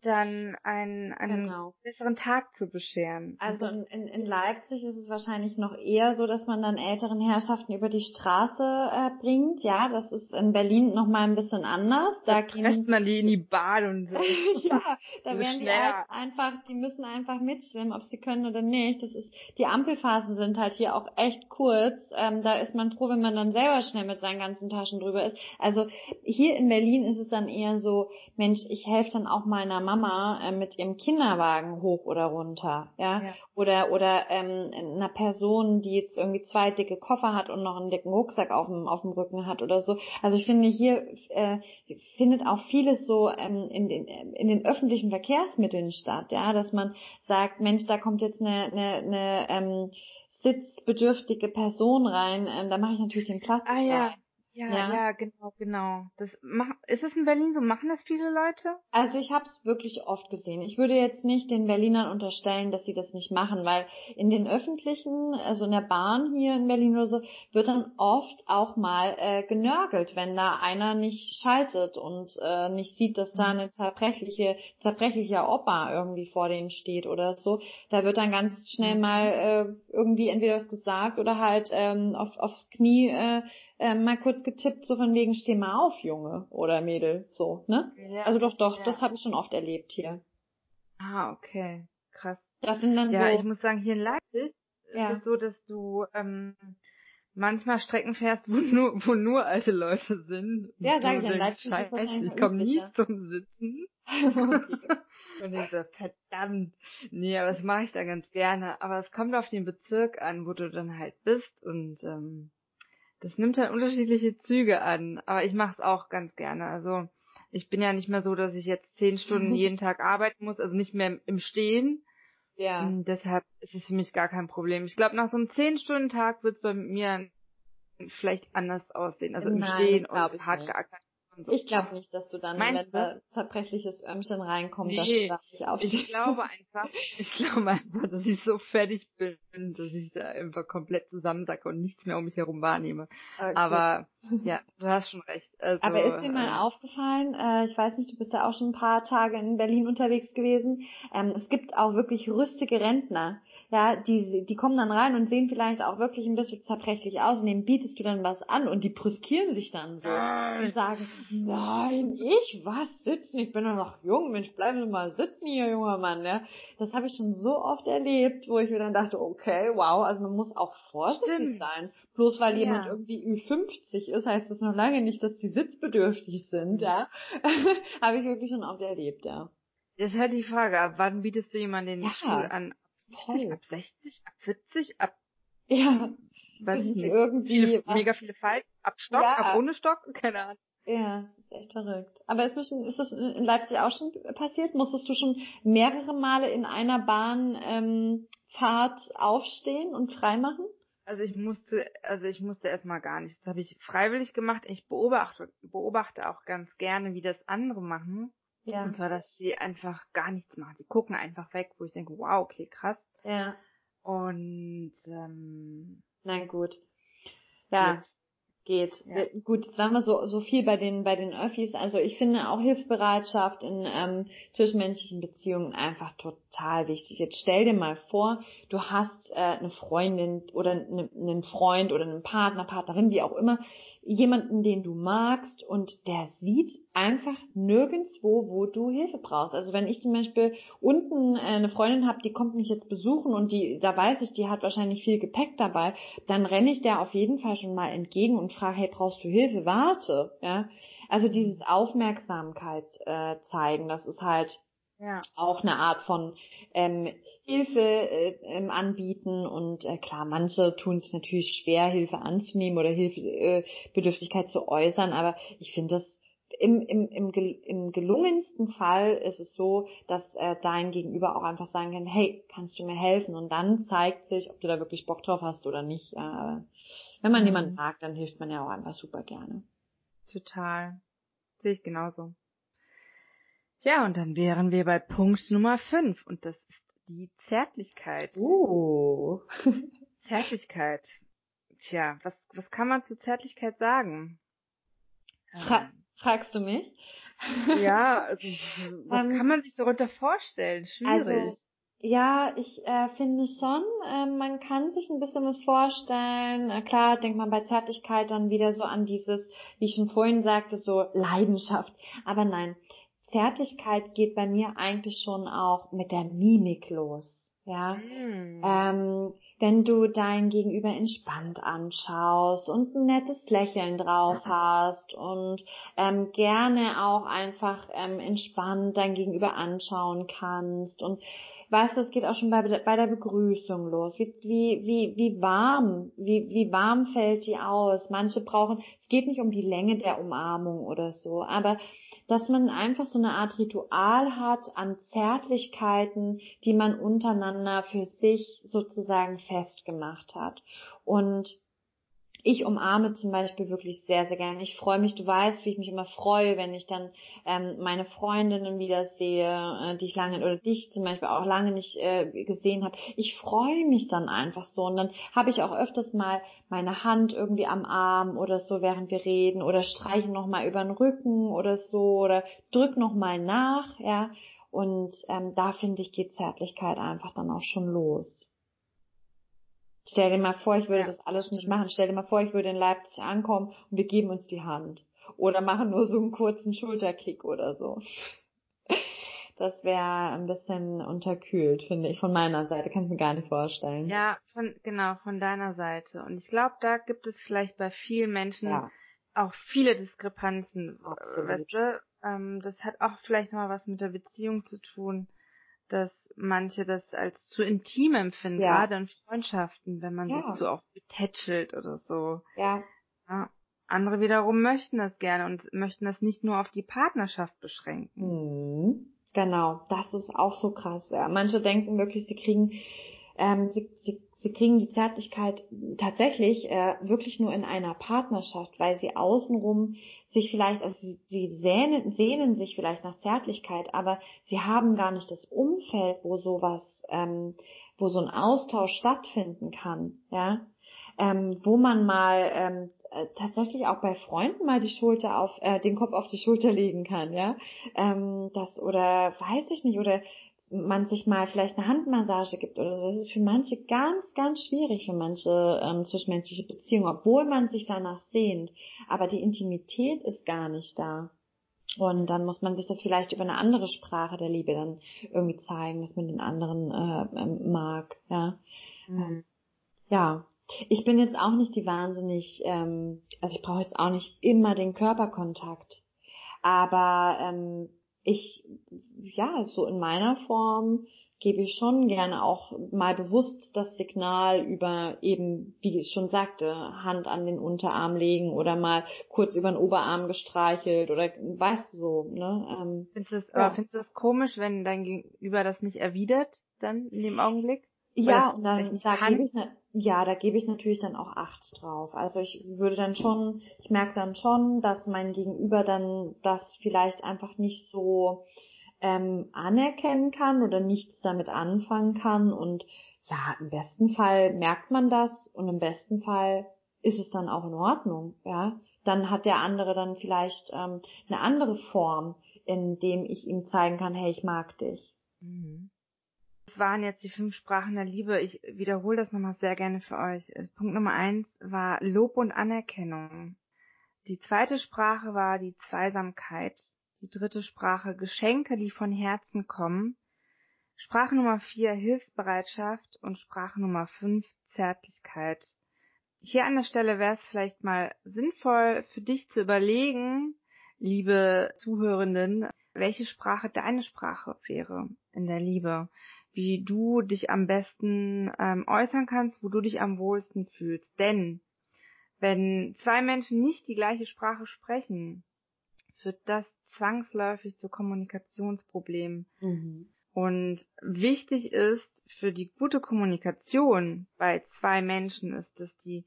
dann einen, einen genau. besseren Tag zu bescheren. Also in, in Leipzig ist es wahrscheinlich noch eher so, dass man dann älteren Herrschaften über die Straße äh, bringt. Ja, das ist in Berlin noch mal ein bisschen anders. Da, da presst man die in die Bahn und so. ja, da werden die halt einfach, die müssen einfach mitschwimmen, ob sie können oder nicht. Das ist, die Ampelphasen sind halt hier auch echt kurz. Ähm, da ist man froh, wenn man dann selber schnell mit seinen ganzen Taschen drüber ist. Also hier in Berlin ist es dann eher so, Mensch, ich helfe dann auch meiner Mama Mama äh, mit ihrem Kinderwagen hoch oder runter, ja, ja. oder oder ähm, einer Person, die jetzt irgendwie zwei dicke Koffer hat und noch einen dicken Rucksack auf dem auf dem Rücken hat oder so. Also ich finde hier äh, findet auch vieles so ähm, in den in den öffentlichen Verkehrsmitteln statt, ja, dass man sagt, Mensch, da kommt jetzt eine eine, eine ähm, sitzbedürftige Person rein, ähm, da mache ich natürlich den Platz ah, ja. Ja, ja, ja, genau, genau. Das mach, ist es in Berlin so? Machen das viele Leute? Also ich habe es wirklich oft gesehen. Ich würde jetzt nicht den Berlinern unterstellen, dass sie das nicht machen, weil in den öffentlichen, also in der Bahn hier in Berlin oder so, wird dann oft auch mal äh, genörgelt, wenn da einer nicht schaltet und äh, nicht sieht, dass da mhm. eine zerbrechliche, zerbrechlicher Opa irgendwie vor denen steht oder so. Da wird dann ganz schnell mal äh, irgendwie entweder was gesagt oder halt ähm, auf, aufs Knie äh, äh, mal kurz getippt, so von wegen, steh mal auf, Junge oder Mädel, so, ne? Ja. Also doch, doch, ja. das habe ich schon oft erlebt hier. Ah, okay. Krass. Das sind dann ja, so, ich muss sagen, hier in Leipzig ja. ist es so, dass du ähm, manchmal Strecken fährst, wo nur, wo nur alte Leute sind. Ja, sag ich ja, Leipzig Scheiße, ich komme nie zum Sitzen. und ich so, verdammt. Nee, aber das mache ich da ganz gerne. Aber es kommt auf den Bezirk an, wo du dann halt bist und ähm, das nimmt halt unterschiedliche Züge an, aber ich mache es auch ganz gerne. Also ich bin ja nicht mehr so, dass ich jetzt zehn Stunden jeden Tag arbeiten muss, also nicht mehr im Stehen. Ja. Und deshalb ist es für mich gar kein Problem. Ich glaube, nach so einem zehn Stunden Tag wird es bei mir vielleicht anders aussehen. Also im Nein, Stehen und hart geackert. So. Ich glaube nicht, dass du dann, Meinst wenn da zerbrechliches Ömchen reinkommt, nee, dass du da nicht Ich glaube einfach, ich glaube einfach, dass ich so fertig bin, dass ich da einfach komplett zusammensacke und nichts mehr um mich herum wahrnehme. Okay. Aber ja, du hast schon recht. Also, Aber ist dir mal äh, aufgefallen, äh, ich weiß nicht, du bist ja auch schon ein paar Tage in Berlin unterwegs gewesen, ähm, es gibt auch wirklich rüstige Rentner, ja, die, die kommen dann rein und sehen vielleicht auch wirklich ein bisschen zerbrechlich aus und denen bietest du dann was an und die brüskieren sich dann so und sagen, nein, ich was sitzen, ich bin doch noch jung, Mensch, bleib doch mal sitzen hier, junger Mann, ja. Das habe ich schon so oft erlebt, wo ich mir dann dachte, okay, wow, also man muss auch vorsichtig Stimmt. sein. Bloß weil ja. jemand irgendwie Ü50 ist, heißt das noch lange nicht, dass die sitzbedürftig sind, ja. habe ich wirklich schon oft erlebt, ja. Das ist halt die Frage, ab wann bietest du jemanden den ja, Stuhl an? Ab 50, ab 60, ab 40, ab ja, weiß ich nicht, irgendwie viele, mega viele Falten, ab Stock, ja. ab ohne Stock, keine Ahnung. Ja, das ist echt verrückt. Aber ist, schon, ist das in Leipzig auch schon passiert? Musstest du schon mehrere Male in einer Bahn ähm, aufstehen und freimachen? Also ich musste, also ich musste erstmal gar nichts. Das habe ich freiwillig gemacht. Ich beobachte, beobachte auch ganz gerne, wie das andere machen. Ja. Und zwar, dass sie einfach gar nichts machen. Sie gucken einfach weg, wo ich denke, wow, okay, krass. Ja. Und ähm, na gut. Ja. geht. Ja. Gut, sagen wir so, so viel bei den, bei den Öffis. Also ich finde auch Hilfsbereitschaft in ähm, zwischenmenschlichen Beziehungen einfach total wichtig. Jetzt stell dir mal vor, du hast äh, eine Freundin oder eine, einen Freund oder einen Partner, Partnerin, wie auch immer, jemanden, den du magst und der sieht einfach nirgendswo, wo du Hilfe brauchst. Also wenn ich zum Beispiel unten äh, eine Freundin habe, die kommt mich jetzt besuchen und die, da weiß ich, die hat wahrscheinlich viel Gepäck dabei, dann renne ich der auf jeden Fall schon mal entgegen und frage, hey, brauchst du Hilfe? Warte, ja. Also dieses Aufmerksamkeit äh, zeigen, das ist halt ja. auch eine Art von ähm, Hilfe äh, ähm, anbieten und äh, klar, manche tun es natürlich schwer, Hilfe anzunehmen oder Hilfebedürftigkeit äh, zu äußern, aber ich finde das im, im, im, im gelungensten Fall ist es so, dass äh, dein Gegenüber auch einfach sagen kann, hey, kannst du mir helfen? Und dann zeigt sich, ob du da wirklich Bock drauf hast oder nicht. Äh, wenn man mhm. jemanden mag, dann hilft man ja auch einfach super gerne. Total. Sehe ich genauso. Ja, und dann wären wir bei Punkt Nummer 5 und das ist die Zärtlichkeit. Oh. Zärtlichkeit. Tja, was, was kann man zu Zärtlichkeit sagen? Fra ähm. fragst du mich? Ja, also, was ähm, kann man sich darunter vorstellen? Schwierig. Also, ja, ich äh, finde schon, äh, man kann sich ein bisschen was vorstellen. Äh, klar denkt man bei Zärtlichkeit dann wieder so an dieses, wie ich schon vorhin sagte, so Leidenschaft. Aber nein, Zärtlichkeit geht bei mir eigentlich schon auch mit der Mimik los. Ja, mm. ähm, wenn du dein Gegenüber entspannt anschaust und ein nettes Lächeln drauf hast und ähm, gerne auch einfach ähm, entspannt dein Gegenüber anschauen kannst und weißt du, es geht auch schon bei, bei der Begrüßung los. Wie, wie, wie, wie warm, wie, wie warm fällt die aus? Manche brauchen, es geht nicht um die Länge der Umarmung oder so, aber dass man einfach so eine Art Ritual hat an Zärtlichkeiten, die man untereinander für sich sozusagen festgemacht hat. Und ich umarme zum Beispiel wirklich sehr, sehr gerne. Ich freue mich, du weißt, wie ich mich immer freue, wenn ich dann ähm, meine Freundinnen wiedersehe, äh, die ich lange, oder dich zum Beispiel auch lange nicht äh, gesehen habe. Ich freue mich dann einfach so. Und dann habe ich auch öfters mal meine Hand irgendwie am Arm oder so, während wir reden, oder streiche nochmal über den Rücken oder so, oder drück nochmal nach, ja. Und ähm, da finde ich, geht Zärtlichkeit einfach dann auch schon los. Stell dir mal vor, ich würde ja, das alles nicht machen. Stell dir mal vor, ich würde in Leipzig ankommen und wir geben uns die Hand. Oder machen nur so einen kurzen Schulterkick oder so. Das wäre ein bisschen unterkühlt, finde ich, von meiner Seite. Kann ich mir gar nicht vorstellen. Ja, von, genau, von deiner Seite. Und ich glaube, da gibt es vielleicht bei vielen Menschen ja. auch viele Diskrepanzen. Absolut. Weißt du, ähm, das hat auch vielleicht mal was mit der Beziehung zu tun dass manche das als zu intim empfinden, ja. gerade in Freundschaften, wenn man ja. sich so auch betätschelt oder so. Ja. ja. Andere wiederum möchten das gerne und möchten das nicht nur auf die Partnerschaft beschränken. Mhm. Genau, das ist auch so krass. Ja. Manche denken wirklich, sie kriegen ähm, sie, sie, sie kriegen die Zärtlichkeit tatsächlich äh, wirklich nur in einer Partnerschaft, weil sie außenrum sich vielleicht, also sie, sie sehnen, sehnen sich vielleicht nach Zärtlichkeit, aber sie haben gar nicht das Umfeld, wo sowas, ähm, wo so ein Austausch stattfinden kann, ja, ähm, wo man mal ähm, äh, tatsächlich auch bei Freunden mal die Schulter auf äh, den Kopf auf die Schulter legen kann, ja, ähm, das oder weiß ich nicht oder man sich mal vielleicht eine Handmassage gibt oder so. Das ist für manche ganz, ganz schwierig für manche ähm, zwischenmenschliche Beziehungen, obwohl man sich danach sehnt. Aber die Intimität ist gar nicht da. Und dann muss man sich das vielleicht über eine andere Sprache der Liebe dann irgendwie zeigen, dass man den anderen äh, ähm, mag. Ja. Mhm. ja. Ich bin jetzt auch nicht die wahnsinnig, ähm, also ich brauche jetzt auch nicht immer den Körperkontakt. Aber ähm, ich, ja, so in meiner Form gebe ich schon gerne auch mal bewusst das Signal über eben, wie ich schon sagte, Hand an den Unterarm legen oder mal kurz über den Oberarm gestreichelt oder weißt du so, ne? Ähm, findest du es, ja. findest du es komisch, wenn dein Gegenüber das nicht erwidert dann in dem Augenblick? Ja, und dann da gebe ich, ne, ja, da gebe ich natürlich dann auch Acht drauf. Also ich würde dann schon, ich merke dann schon, dass mein Gegenüber dann das vielleicht einfach nicht so ähm, anerkennen kann oder nichts damit anfangen kann. Und ja, im besten Fall merkt man das und im besten Fall ist es dann auch in Ordnung, ja. Dann hat der andere dann vielleicht ähm, eine andere Form, in dem ich ihm zeigen kann, hey, ich mag dich. Mhm. Das waren jetzt die fünf Sprachen der Liebe. Ich wiederhole das nochmal sehr gerne für euch. Punkt Nummer eins war Lob und Anerkennung. Die zweite Sprache war die Zweisamkeit. Die dritte Sprache Geschenke, die von Herzen kommen. Sprache Nummer vier Hilfsbereitschaft und Sprache Nummer fünf Zärtlichkeit. Hier an der Stelle wäre es vielleicht mal sinnvoll für dich zu überlegen, liebe Zuhörenden, welche Sprache deine Sprache wäre in der Liebe, wie du dich am besten ähm, äußern kannst, wo du dich am wohlsten fühlst. Denn wenn zwei Menschen nicht die gleiche Sprache sprechen, führt das zwangsläufig zu Kommunikationsproblemen. Mhm. Und wichtig ist für die gute Kommunikation bei zwei Menschen ist, dass die,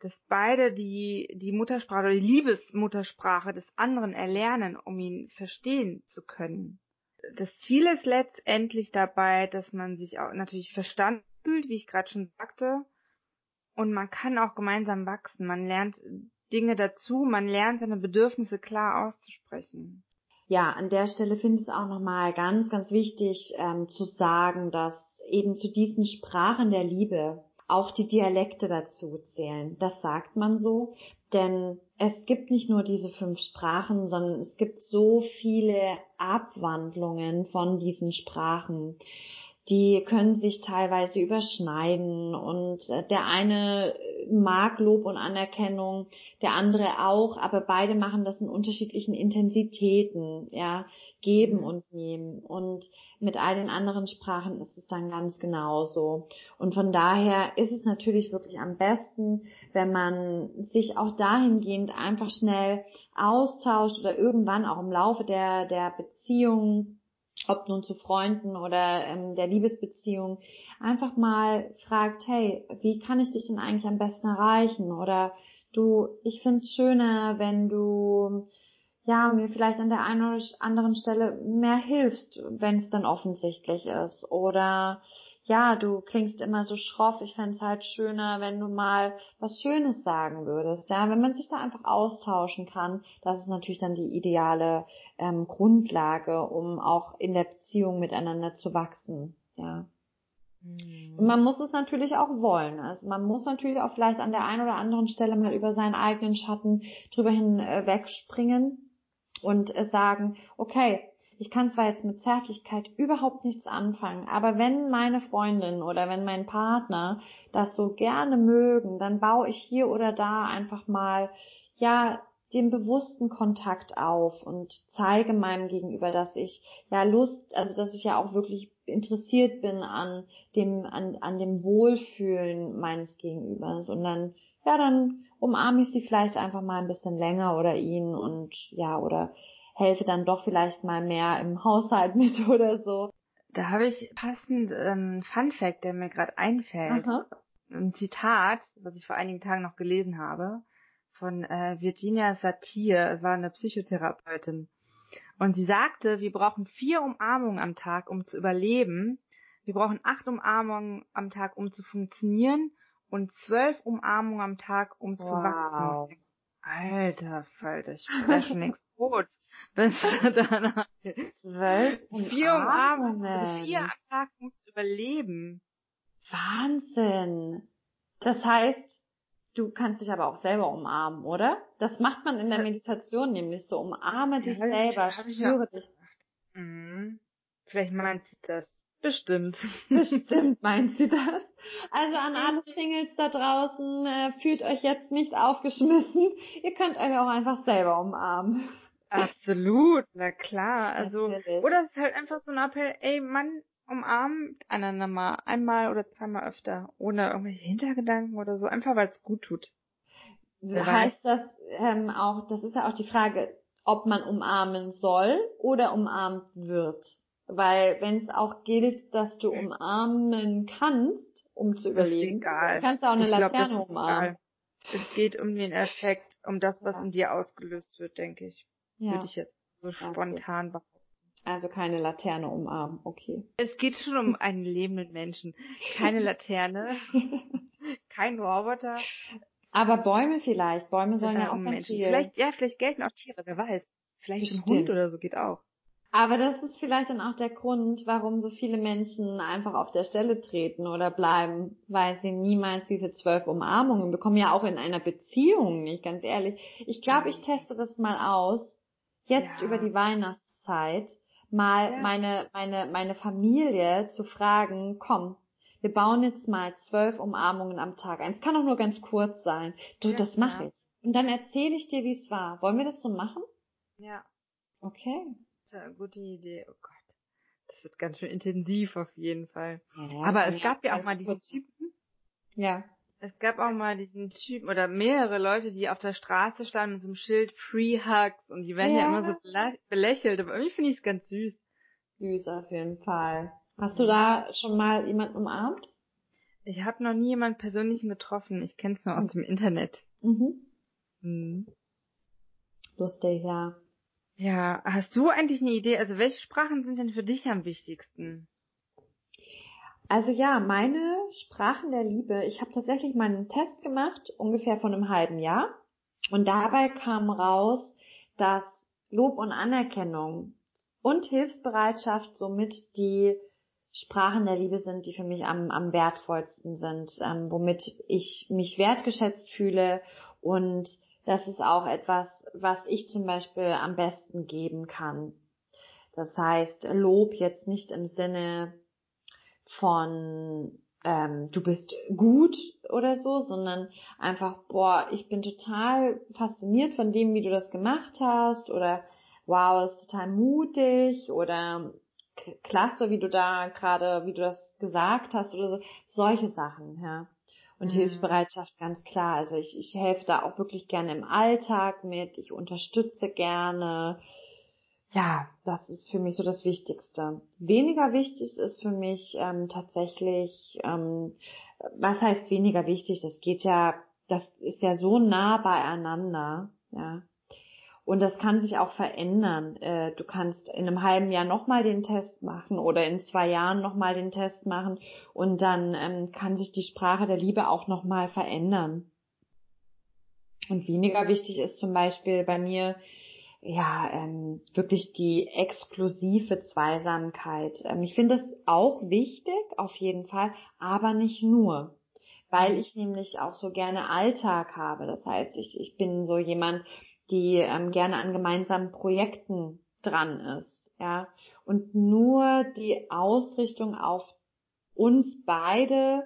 dass beide die, die Muttersprache oder die Liebesmuttersprache des anderen erlernen, um ihn verstehen zu können. Das Ziel ist letztendlich dabei, dass man sich auch natürlich verstanden fühlt, wie ich gerade schon sagte, und man kann auch gemeinsam wachsen. Man lernt Dinge dazu, man lernt seine Bedürfnisse klar auszusprechen. Ja, an der Stelle finde ich es auch nochmal ganz, ganz wichtig ähm, zu sagen, dass eben zu diesen Sprachen der Liebe auch die Dialekte dazu zählen. Das sagt man so, denn es gibt nicht nur diese fünf Sprachen, sondern es gibt so viele Abwandlungen von diesen Sprachen die können sich teilweise überschneiden und äh, der eine mag Lob und Anerkennung, der andere auch, aber beide machen das in unterschiedlichen Intensitäten, ja, geben und nehmen. Und mit all den anderen Sprachen ist es dann ganz genauso. Und von daher ist es natürlich wirklich am besten, wenn man sich auch dahingehend einfach schnell austauscht oder irgendwann auch im Laufe der der Beziehung ob nun zu Freunden oder ähm, der Liebesbeziehung, einfach mal fragt, hey, wie kann ich dich denn eigentlich am besten erreichen? Oder du, ich find's schöner, wenn du ja mir vielleicht an der einen oder anderen Stelle mehr hilfst, wenn es dann offensichtlich ist. Oder ja, du klingst immer so schroff, ich fände halt schöner, wenn du mal was Schönes sagen würdest. Ja, wenn man sich da einfach austauschen kann, das ist natürlich dann die ideale ähm, Grundlage, um auch in der Beziehung miteinander zu wachsen. Ja. Mhm. Und man muss es natürlich auch wollen. Also man muss natürlich auch vielleicht an der einen oder anderen Stelle mal über seinen eigenen Schatten drüber hin äh, und äh, sagen, okay, ich kann zwar jetzt mit Zärtlichkeit überhaupt nichts anfangen, aber wenn meine Freundin oder wenn mein Partner das so gerne mögen, dann baue ich hier oder da einfach mal, ja, den bewussten Kontakt auf und zeige meinem Gegenüber, dass ich ja Lust, also dass ich ja auch wirklich interessiert bin an dem, an, an dem Wohlfühlen meines Gegenübers. Und dann, ja, dann umarme ich sie vielleicht einfach mal ein bisschen länger oder ihn und ja, oder helfe dann doch vielleicht mal mehr im Haushalt mit oder so. Da habe ich passend ähm, Fun Fact, der mir gerade einfällt. Aha. Ein Zitat, was ich vor einigen Tagen noch gelesen habe, von äh, Virginia Satir, es war eine Psychotherapeutin. Und sie sagte, wir brauchen vier Umarmungen am Tag, um zu überleben. Wir brauchen acht Umarmungen am Tag, um zu funktionieren und zwölf Umarmungen am Tag, um wow. zu wachsen. Alter Falter, ich wäre schon längst tot. Bis danach. Zwölf Vier Umarmungen. Also vier am Tag, um zu überleben. Wahnsinn. Das heißt, du kannst dich aber auch selber umarmen, oder? Das macht man in der Meditation nämlich so. Umarme dich selber, spüre dich. Mhm. Vielleicht meint sie das. Bestimmt. Bestimmt meint sie das. Also an alle Singles da draußen, äh, fühlt euch jetzt nicht aufgeschmissen. Ihr könnt euch auch einfach selber umarmen. Absolut, na klar. Also, Natürlich. oder es ist halt einfach so ein Appell, ey Mann, umarmt einander mal einmal oder zweimal öfter, ohne irgendwelche Hintergedanken oder so, einfach weil es gut tut. Wer heißt weiß. das ähm, auch, das ist ja auch die Frage, ob man umarmen soll oder umarmt wird. Weil wenn es auch gilt, dass du umarmen kannst, um zu überleben, kannst du auch eine ich Laterne glaub, umarmen. Es geht um den Effekt, um das, was ja. in dir ausgelöst wird, denke ich. Ja. Würde ich jetzt so spontan behaupten. Also keine Laterne umarmen, okay. Es geht schon um einen lebenden Menschen. Keine Laterne, kein Roboter. Aber Bäume vielleicht. Bäume sollen ja auch viel. Vielleicht, ja, vielleicht gelten auch Tiere, wer weiß. Vielleicht ein Hund oder so geht auch. Aber das ist vielleicht dann auch der Grund, warum so viele Menschen einfach auf der Stelle treten oder bleiben, weil sie niemals diese zwölf Umarmungen bekommen, ja auch in einer Beziehung nicht, ganz ehrlich. Ich glaube, ich teste das mal aus, jetzt ja. über die Weihnachtszeit, mal ja. meine, meine, meine Familie zu fragen, komm, wir bauen jetzt mal zwölf Umarmungen am Tag ein. Es kann auch nur ganz kurz sein. Du, ja, das mache ich. Und dann erzähle ich dir, wie es war. Wollen wir das so machen? Ja. Okay. Tja, gute Idee. Oh Gott. Das wird ganz schön intensiv auf jeden Fall. Ja, Aber es gab ja auch mal diesen Typen. Ja. Es gab auch mal diesen Typen oder mehrere Leute, die auf der Straße standen mit so einem Schild Free Hugs und die werden ja, ja immer so belächelt, aber irgendwie finde ich es ganz süß. Süß auf jeden Fall. Hast du da schon mal jemanden umarmt? Ich habe noch nie jemanden persönlichen getroffen. Ich kenne es nur aus hm. dem Internet. Mhm. mhm. Lustig, ja. Ja, hast du eigentlich eine Idee? Also welche Sprachen sind denn für dich am wichtigsten? Also ja, meine Sprachen der Liebe. Ich habe tatsächlich mal einen Test gemacht, ungefähr vor einem halben Jahr. Und dabei kam raus, dass Lob und Anerkennung und Hilfsbereitschaft somit die Sprachen der Liebe sind, die für mich am, am wertvollsten sind, ähm, womit ich mich wertgeschätzt fühle und das ist auch etwas, was ich zum Beispiel am besten geben kann. Das heißt, Lob jetzt nicht im Sinne von ähm, du bist gut oder so, sondern einfach, boah, ich bin total fasziniert von dem, wie du das gemacht hast oder wow, ist total mutig oder klasse, wie du da gerade, wie du das gesagt hast oder so, solche Sachen, ja. Und mhm. Hilfsbereitschaft ganz klar. Also ich, ich helfe da auch wirklich gerne im Alltag mit, ich unterstütze gerne. Ja, das ist für mich so das Wichtigste. Weniger wichtig ist für mich ähm, tatsächlich, ähm, was heißt weniger wichtig? Das geht ja, das ist ja so nah beieinander, ja. Und das kann sich auch verändern. Äh, du kannst in einem halben Jahr nochmal den Test machen oder in zwei Jahren nochmal den Test machen und dann ähm, kann sich die Sprache der Liebe auch nochmal verändern. Und weniger wichtig ist zum Beispiel bei mir ja ähm, wirklich die exklusive Zweisamkeit. Ähm, ich finde das auch wichtig, auf jeden Fall, aber nicht nur weil ich nämlich auch so gerne Alltag habe. Das heißt, ich, ich bin so jemand, die ähm, gerne an gemeinsamen Projekten dran ist, ja. Und nur die Ausrichtung auf uns beide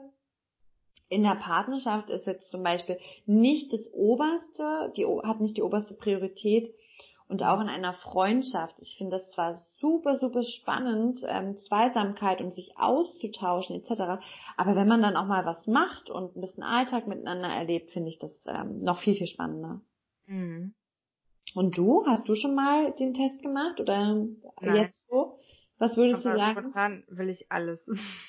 in der Partnerschaft ist jetzt zum Beispiel nicht das oberste, die hat nicht die oberste Priorität und auch in einer Freundschaft. Ich finde das zwar super, super spannend, ähm, Zweisamkeit und sich auszutauschen etc. Aber wenn man dann auch mal was macht und ein bisschen Alltag miteinander erlebt, finde ich das ähm, noch viel, viel spannender. Mhm. Und du, hast du schon mal den Test gemacht oder Nein. jetzt so? Was würdest Aber du sagen? Spontan will ich alles.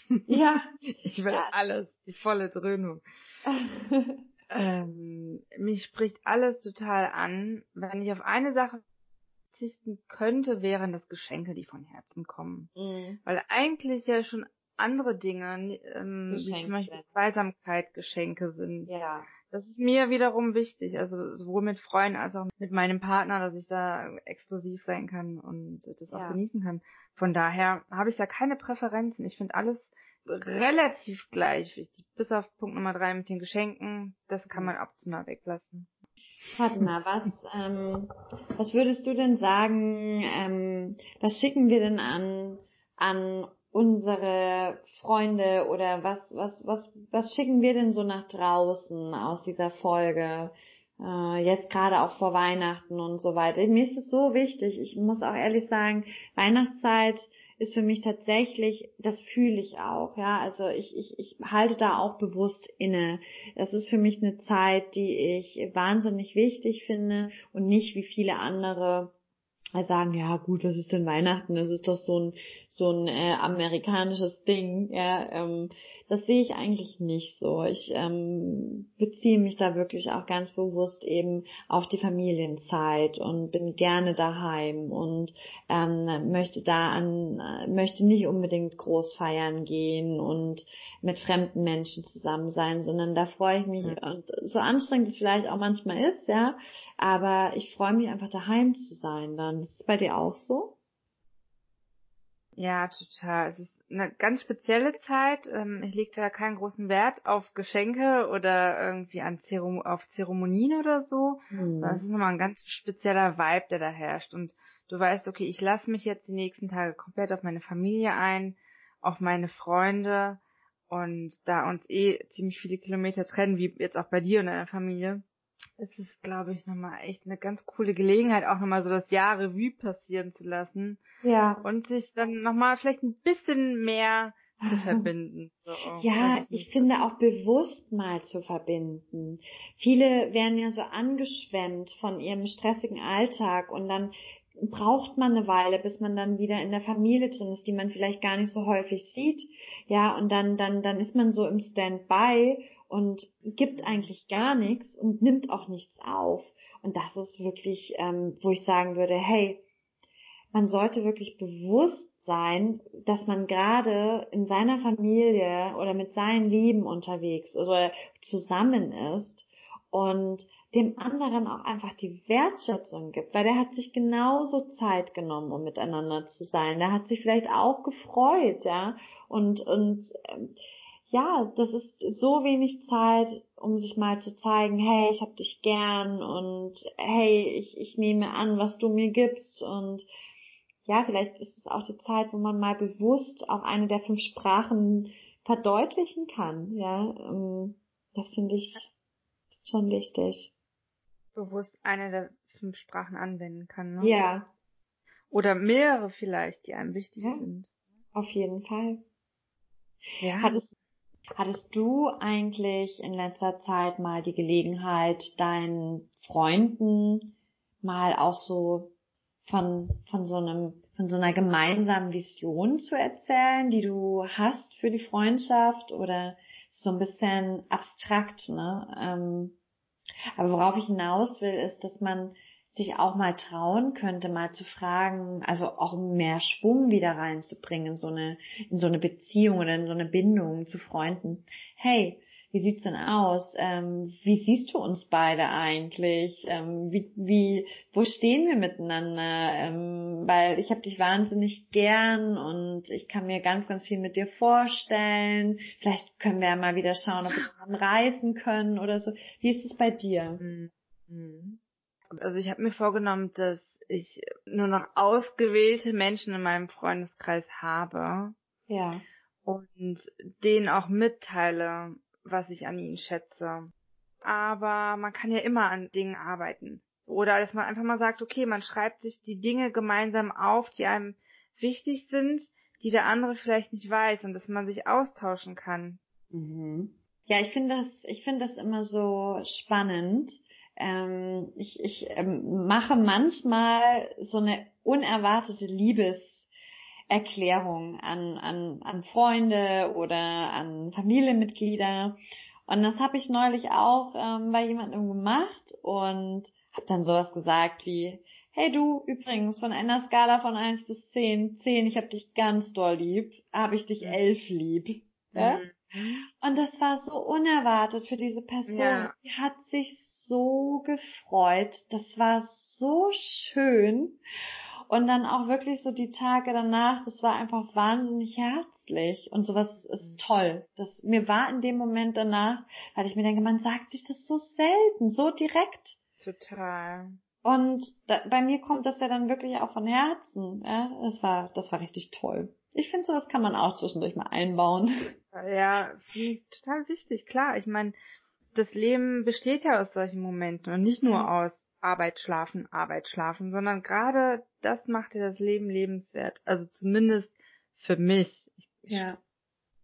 Ja. ich will ja. alles, die volle Dröhnung. ähm, mich spricht alles total an. Wenn ich auf eine Sache verzichten könnte, wären das Geschenke, die von Herzen kommen. Mhm. Weil eigentlich ja schon andere Dinge, ähm, wie zum Beispiel Zweisamkeit Geschenke sind. Ja. Das ist mir wiederum wichtig, also sowohl mit Freunden als auch mit meinem Partner, dass ich da exklusiv sein kann und das auch ja. genießen kann. Von daher habe ich da keine Präferenzen. Ich finde alles relativ gleich wichtig. Bis auf Punkt Nummer drei mit den Geschenken, das kann man optional weglassen. Fatma, was, ähm, was würdest du denn sagen, ähm, was schicken wir denn an, an unsere Freunde oder was, was, was, was schicken wir denn so nach draußen aus dieser Folge? Äh, jetzt gerade auch vor Weihnachten und so weiter. Mir ist es so wichtig. Ich muss auch ehrlich sagen, Weihnachtszeit ist für mich tatsächlich, das fühle ich auch, ja. Also ich, ich, ich halte da auch bewusst inne. Das ist für mich eine Zeit, die ich wahnsinnig wichtig finde und nicht wie viele andere sagen, ja gut, was ist denn Weihnachten? Das ist doch so ein so ein äh, amerikanisches Ding. Ja, ähm, das sehe ich eigentlich nicht so. Ich ähm, beziehe mich da wirklich auch ganz bewusst eben auf die Familienzeit und bin gerne daheim und ähm, möchte da an, möchte nicht unbedingt groß feiern gehen und mit fremden Menschen zusammen sein, sondern da freue ich mich und so anstrengend es vielleicht auch manchmal ist, ja, aber ich freue mich einfach daheim zu sein dann. Ist es bei dir auch so? Ja, total. Es ist eine ganz spezielle Zeit. Ähm, ich lege da keinen großen Wert auf Geschenke oder irgendwie an Zerum auf Zeremonien oder so. Mhm. Das ist nochmal ein ganz spezieller Vibe, der da herrscht. Und du weißt, okay, ich lasse mich jetzt die nächsten Tage komplett auf meine Familie ein, auf meine Freunde. Und da uns eh ziemlich viele Kilometer trennen, wie jetzt auch bei dir und deiner Familie, es ist, glaube ich, nochmal echt eine ganz coole Gelegenheit, auch nochmal so das Jahr Revue passieren zu lassen. Ja. Und sich dann nochmal vielleicht ein bisschen mehr zu verbinden. So, ja, ich finde auch bewusst mal zu verbinden. Viele werden ja so angeschwemmt von ihrem stressigen Alltag und dann braucht man eine Weile, bis man dann wieder in der Familie drin ist, die man vielleicht gar nicht so häufig sieht. Ja, und dann, dann, dann ist man so im Standby und gibt eigentlich gar nichts und nimmt auch nichts auf. Und das ist wirklich, ähm, wo ich sagen würde, hey, man sollte wirklich bewusst sein, dass man gerade in seiner Familie oder mit seinen Lieben unterwegs oder zusammen ist und dem anderen auch einfach die Wertschätzung gibt, weil der hat sich genauso Zeit genommen, um miteinander zu sein. Der hat sich vielleicht auch gefreut, ja, und und ähm, ja, das ist so wenig Zeit, um sich mal zu zeigen, hey, ich hab dich gern und hey, ich, ich nehme an, was du mir gibst. Und ja, vielleicht ist es auch die Zeit, wo man mal bewusst auch eine der fünf Sprachen verdeutlichen kann, ja, ähm, das finde ich schon wichtig. Bewusst eine der fünf Sprachen anwenden kann, ne? Ja. Oder mehrere vielleicht, die einem wichtig ja, sind. Auf jeden Fall. Ja. Hattest, Hattest du eigentlich in letzter Zeit mal die Gelegenheit, deinen Freunden mal auch so von, von so einem, von so einer gemeinsamen Vision zu erzählen, die du hast für die Freundschaft oder so ein bisschen abstrakt, ne? Ähm, aber worauf ich hinaus will, ist, dass man sich auch mal trauen könnte, mal zu fragen, also auch mehr Schwung wieder reinzubringen in so eine, in so eine Beziehung oder in so eine Bindung zu Freunden. Hey, wie sieht's denn aus? Ähm, wie siehst du uns beide eigentlich? Ähm, wie, wie, wo stehen wir miteinander? Ähm, weil ich habe dich wahnsinnig gern und ich kann mir ganz, ganz viel mit dir vorstellen. Vielleicht können wir ja mal wieder schauen, ob wir zusammen reisen können oder so. Wie ist es bei dir? Also ich habe mir vorgenommen, dass ich nur noch ausgewählte Menschen in meinem Freundeskreis habe. Ja. Und denen auch mitteile, was ich an ihnen schätze. Aber man kann ja immer an Dingen arbeiten. Oder dass man einfach mal sagt, okay, man schreibt sich die Dinge gemeinsam auf, die einem wichtig sind, die der andere vielleicht nicht weiß und dass man sich austauschen kann. Mhm. Ja, ich finde das, ich finde das immer so spannend, ähm, ich, ich ähm, mache manchmal so eine unerwartete Liebeserklärung an, an, an Freunde oder an Familienmitglieder. Und das habe ich neulich auch ähm, bei jemandem gemacht und habe dann sowas gesagt wie, hey du, übrigens, von einer Skala von eins bis zehn, zehn, ich hab dich ganz doll lieb, habe ich dich elf lieb. Ja? Mhm. Und das war so unerwartet für diese Person. Ja. Die hat sich so gefreut. Das war so schön. Und dann auch wirklich so die Tage danach, das war einfach wahnsinnig herzlich. Und sowas ist mhm. toll. Das, mir war in dem Moment danach, weil ich mir denke, man sagt sich das so selten, so direkt. Total. Und da, bei mir kommt das ja dann wirklich auch von Herzen. Ja? Das war, das war richtig toll. Ich finde, sowas kann man auch zwischendurch mal einbauen. Ja, finde ich total wichtig. Klar, ich meine, das Leben besteht ja aus solchen Momenten und nicht nur mhm. aus Arbeit, Schlafen, Arbeit, Schlafen, sondern gerade das macht ja das Leben lebenswert. Also zumindest für mich. Ich, ja.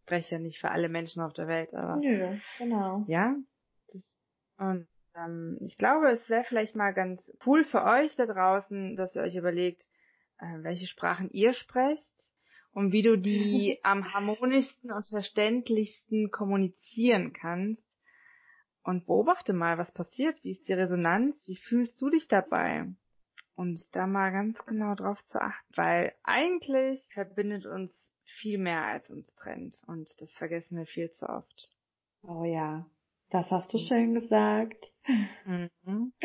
spreche ja nicht für alle Menschen auf der Welt, aber. Nö, genau. Ja. Das, und ähm, ich glaube, es wäre vielleicht mal ganz cool für euch da draußen, dass ihr euch überlegt, äh, welche Sprachen ihr sprecht und wie du die am harmonischsten und verständlichsten kommunizieren kannst. Und beobachte mal, was passiert, wie ist die Resonanz, wie fühlst du dich dabei? Und da mal ganz genau drauf zu achten, weil eigentlich verbindet uns viel mehr als uns trennt und das vergessen wir viel zu oft. Oh ja, das hast du schön gesagt. Mhm.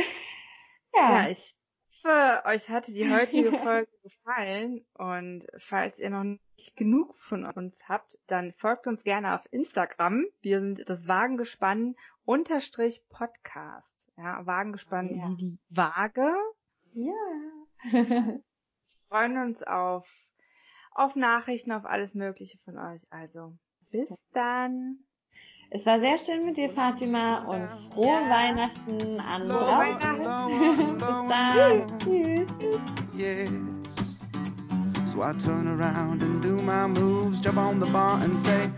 Ja. ja, ich hoffe, euch hatte die heutige Folge gefallen und falls ihr noch nicht genug von uns habt, dann folgt uns gerne auf Instagram. Wir sind das Wagengespann unterstrich Podcast. Ja, Wagengespann ja. wie die Waage. Ja. freuen uns auf, auf Nachrichten, auf alles Mögliche von euch. Also, bis dann. Es war sehr schön mit dir, Fatima, und frohe ja. Weihnachten an Weihnachten. Bis dann. Tschüss. Yes. So I turn around and do my moves, jump on the bar and say,